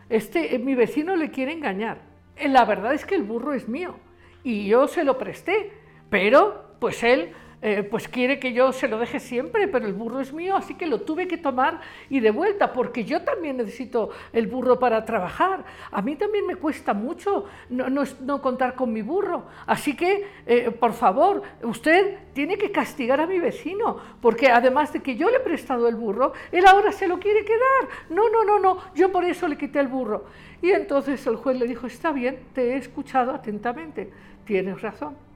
este, mi vecino le quiere engañar. La verdad es que el burro es mío y yo se lo presté, pero pues él eh, pues quiere que yo se lo deje siempre, pero el burro es mío, así que lo tuve que tomar y de vuelta, porque yo también necesito el burro para trabajar. A mí también me cuesta mucho no, contar con mi burro. Así que, eh, por favor, usted tiene que castigar a mi vecino, porque además de que yo le he prestado el burro, él ahora se lo quiere quedar. No, no, no, no, yo por eso le quité el burro. Y entonces el juez le dijo, está bien, te he escuchado atentamente, tienes razón.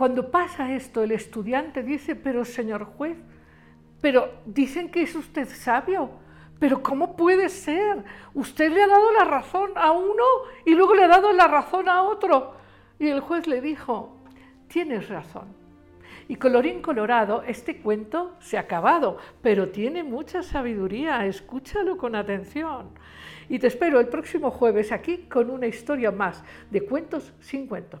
Cuando pasa esto, el estudiante dice, pero señor juez, pero dicen que es usted sabio, pero ¿cómo puede ser? Usted le ha dado la razón a uno y luego le ha dado la razón a otro. Y el juez le dijo, tienes razón. Y colorín colorado, este cuento se ha acabado, pero tiene mucha sabiduría, escúchalo con atención. Y te espero el próximo jueves aquí con una historia más de cuentos sin cuento.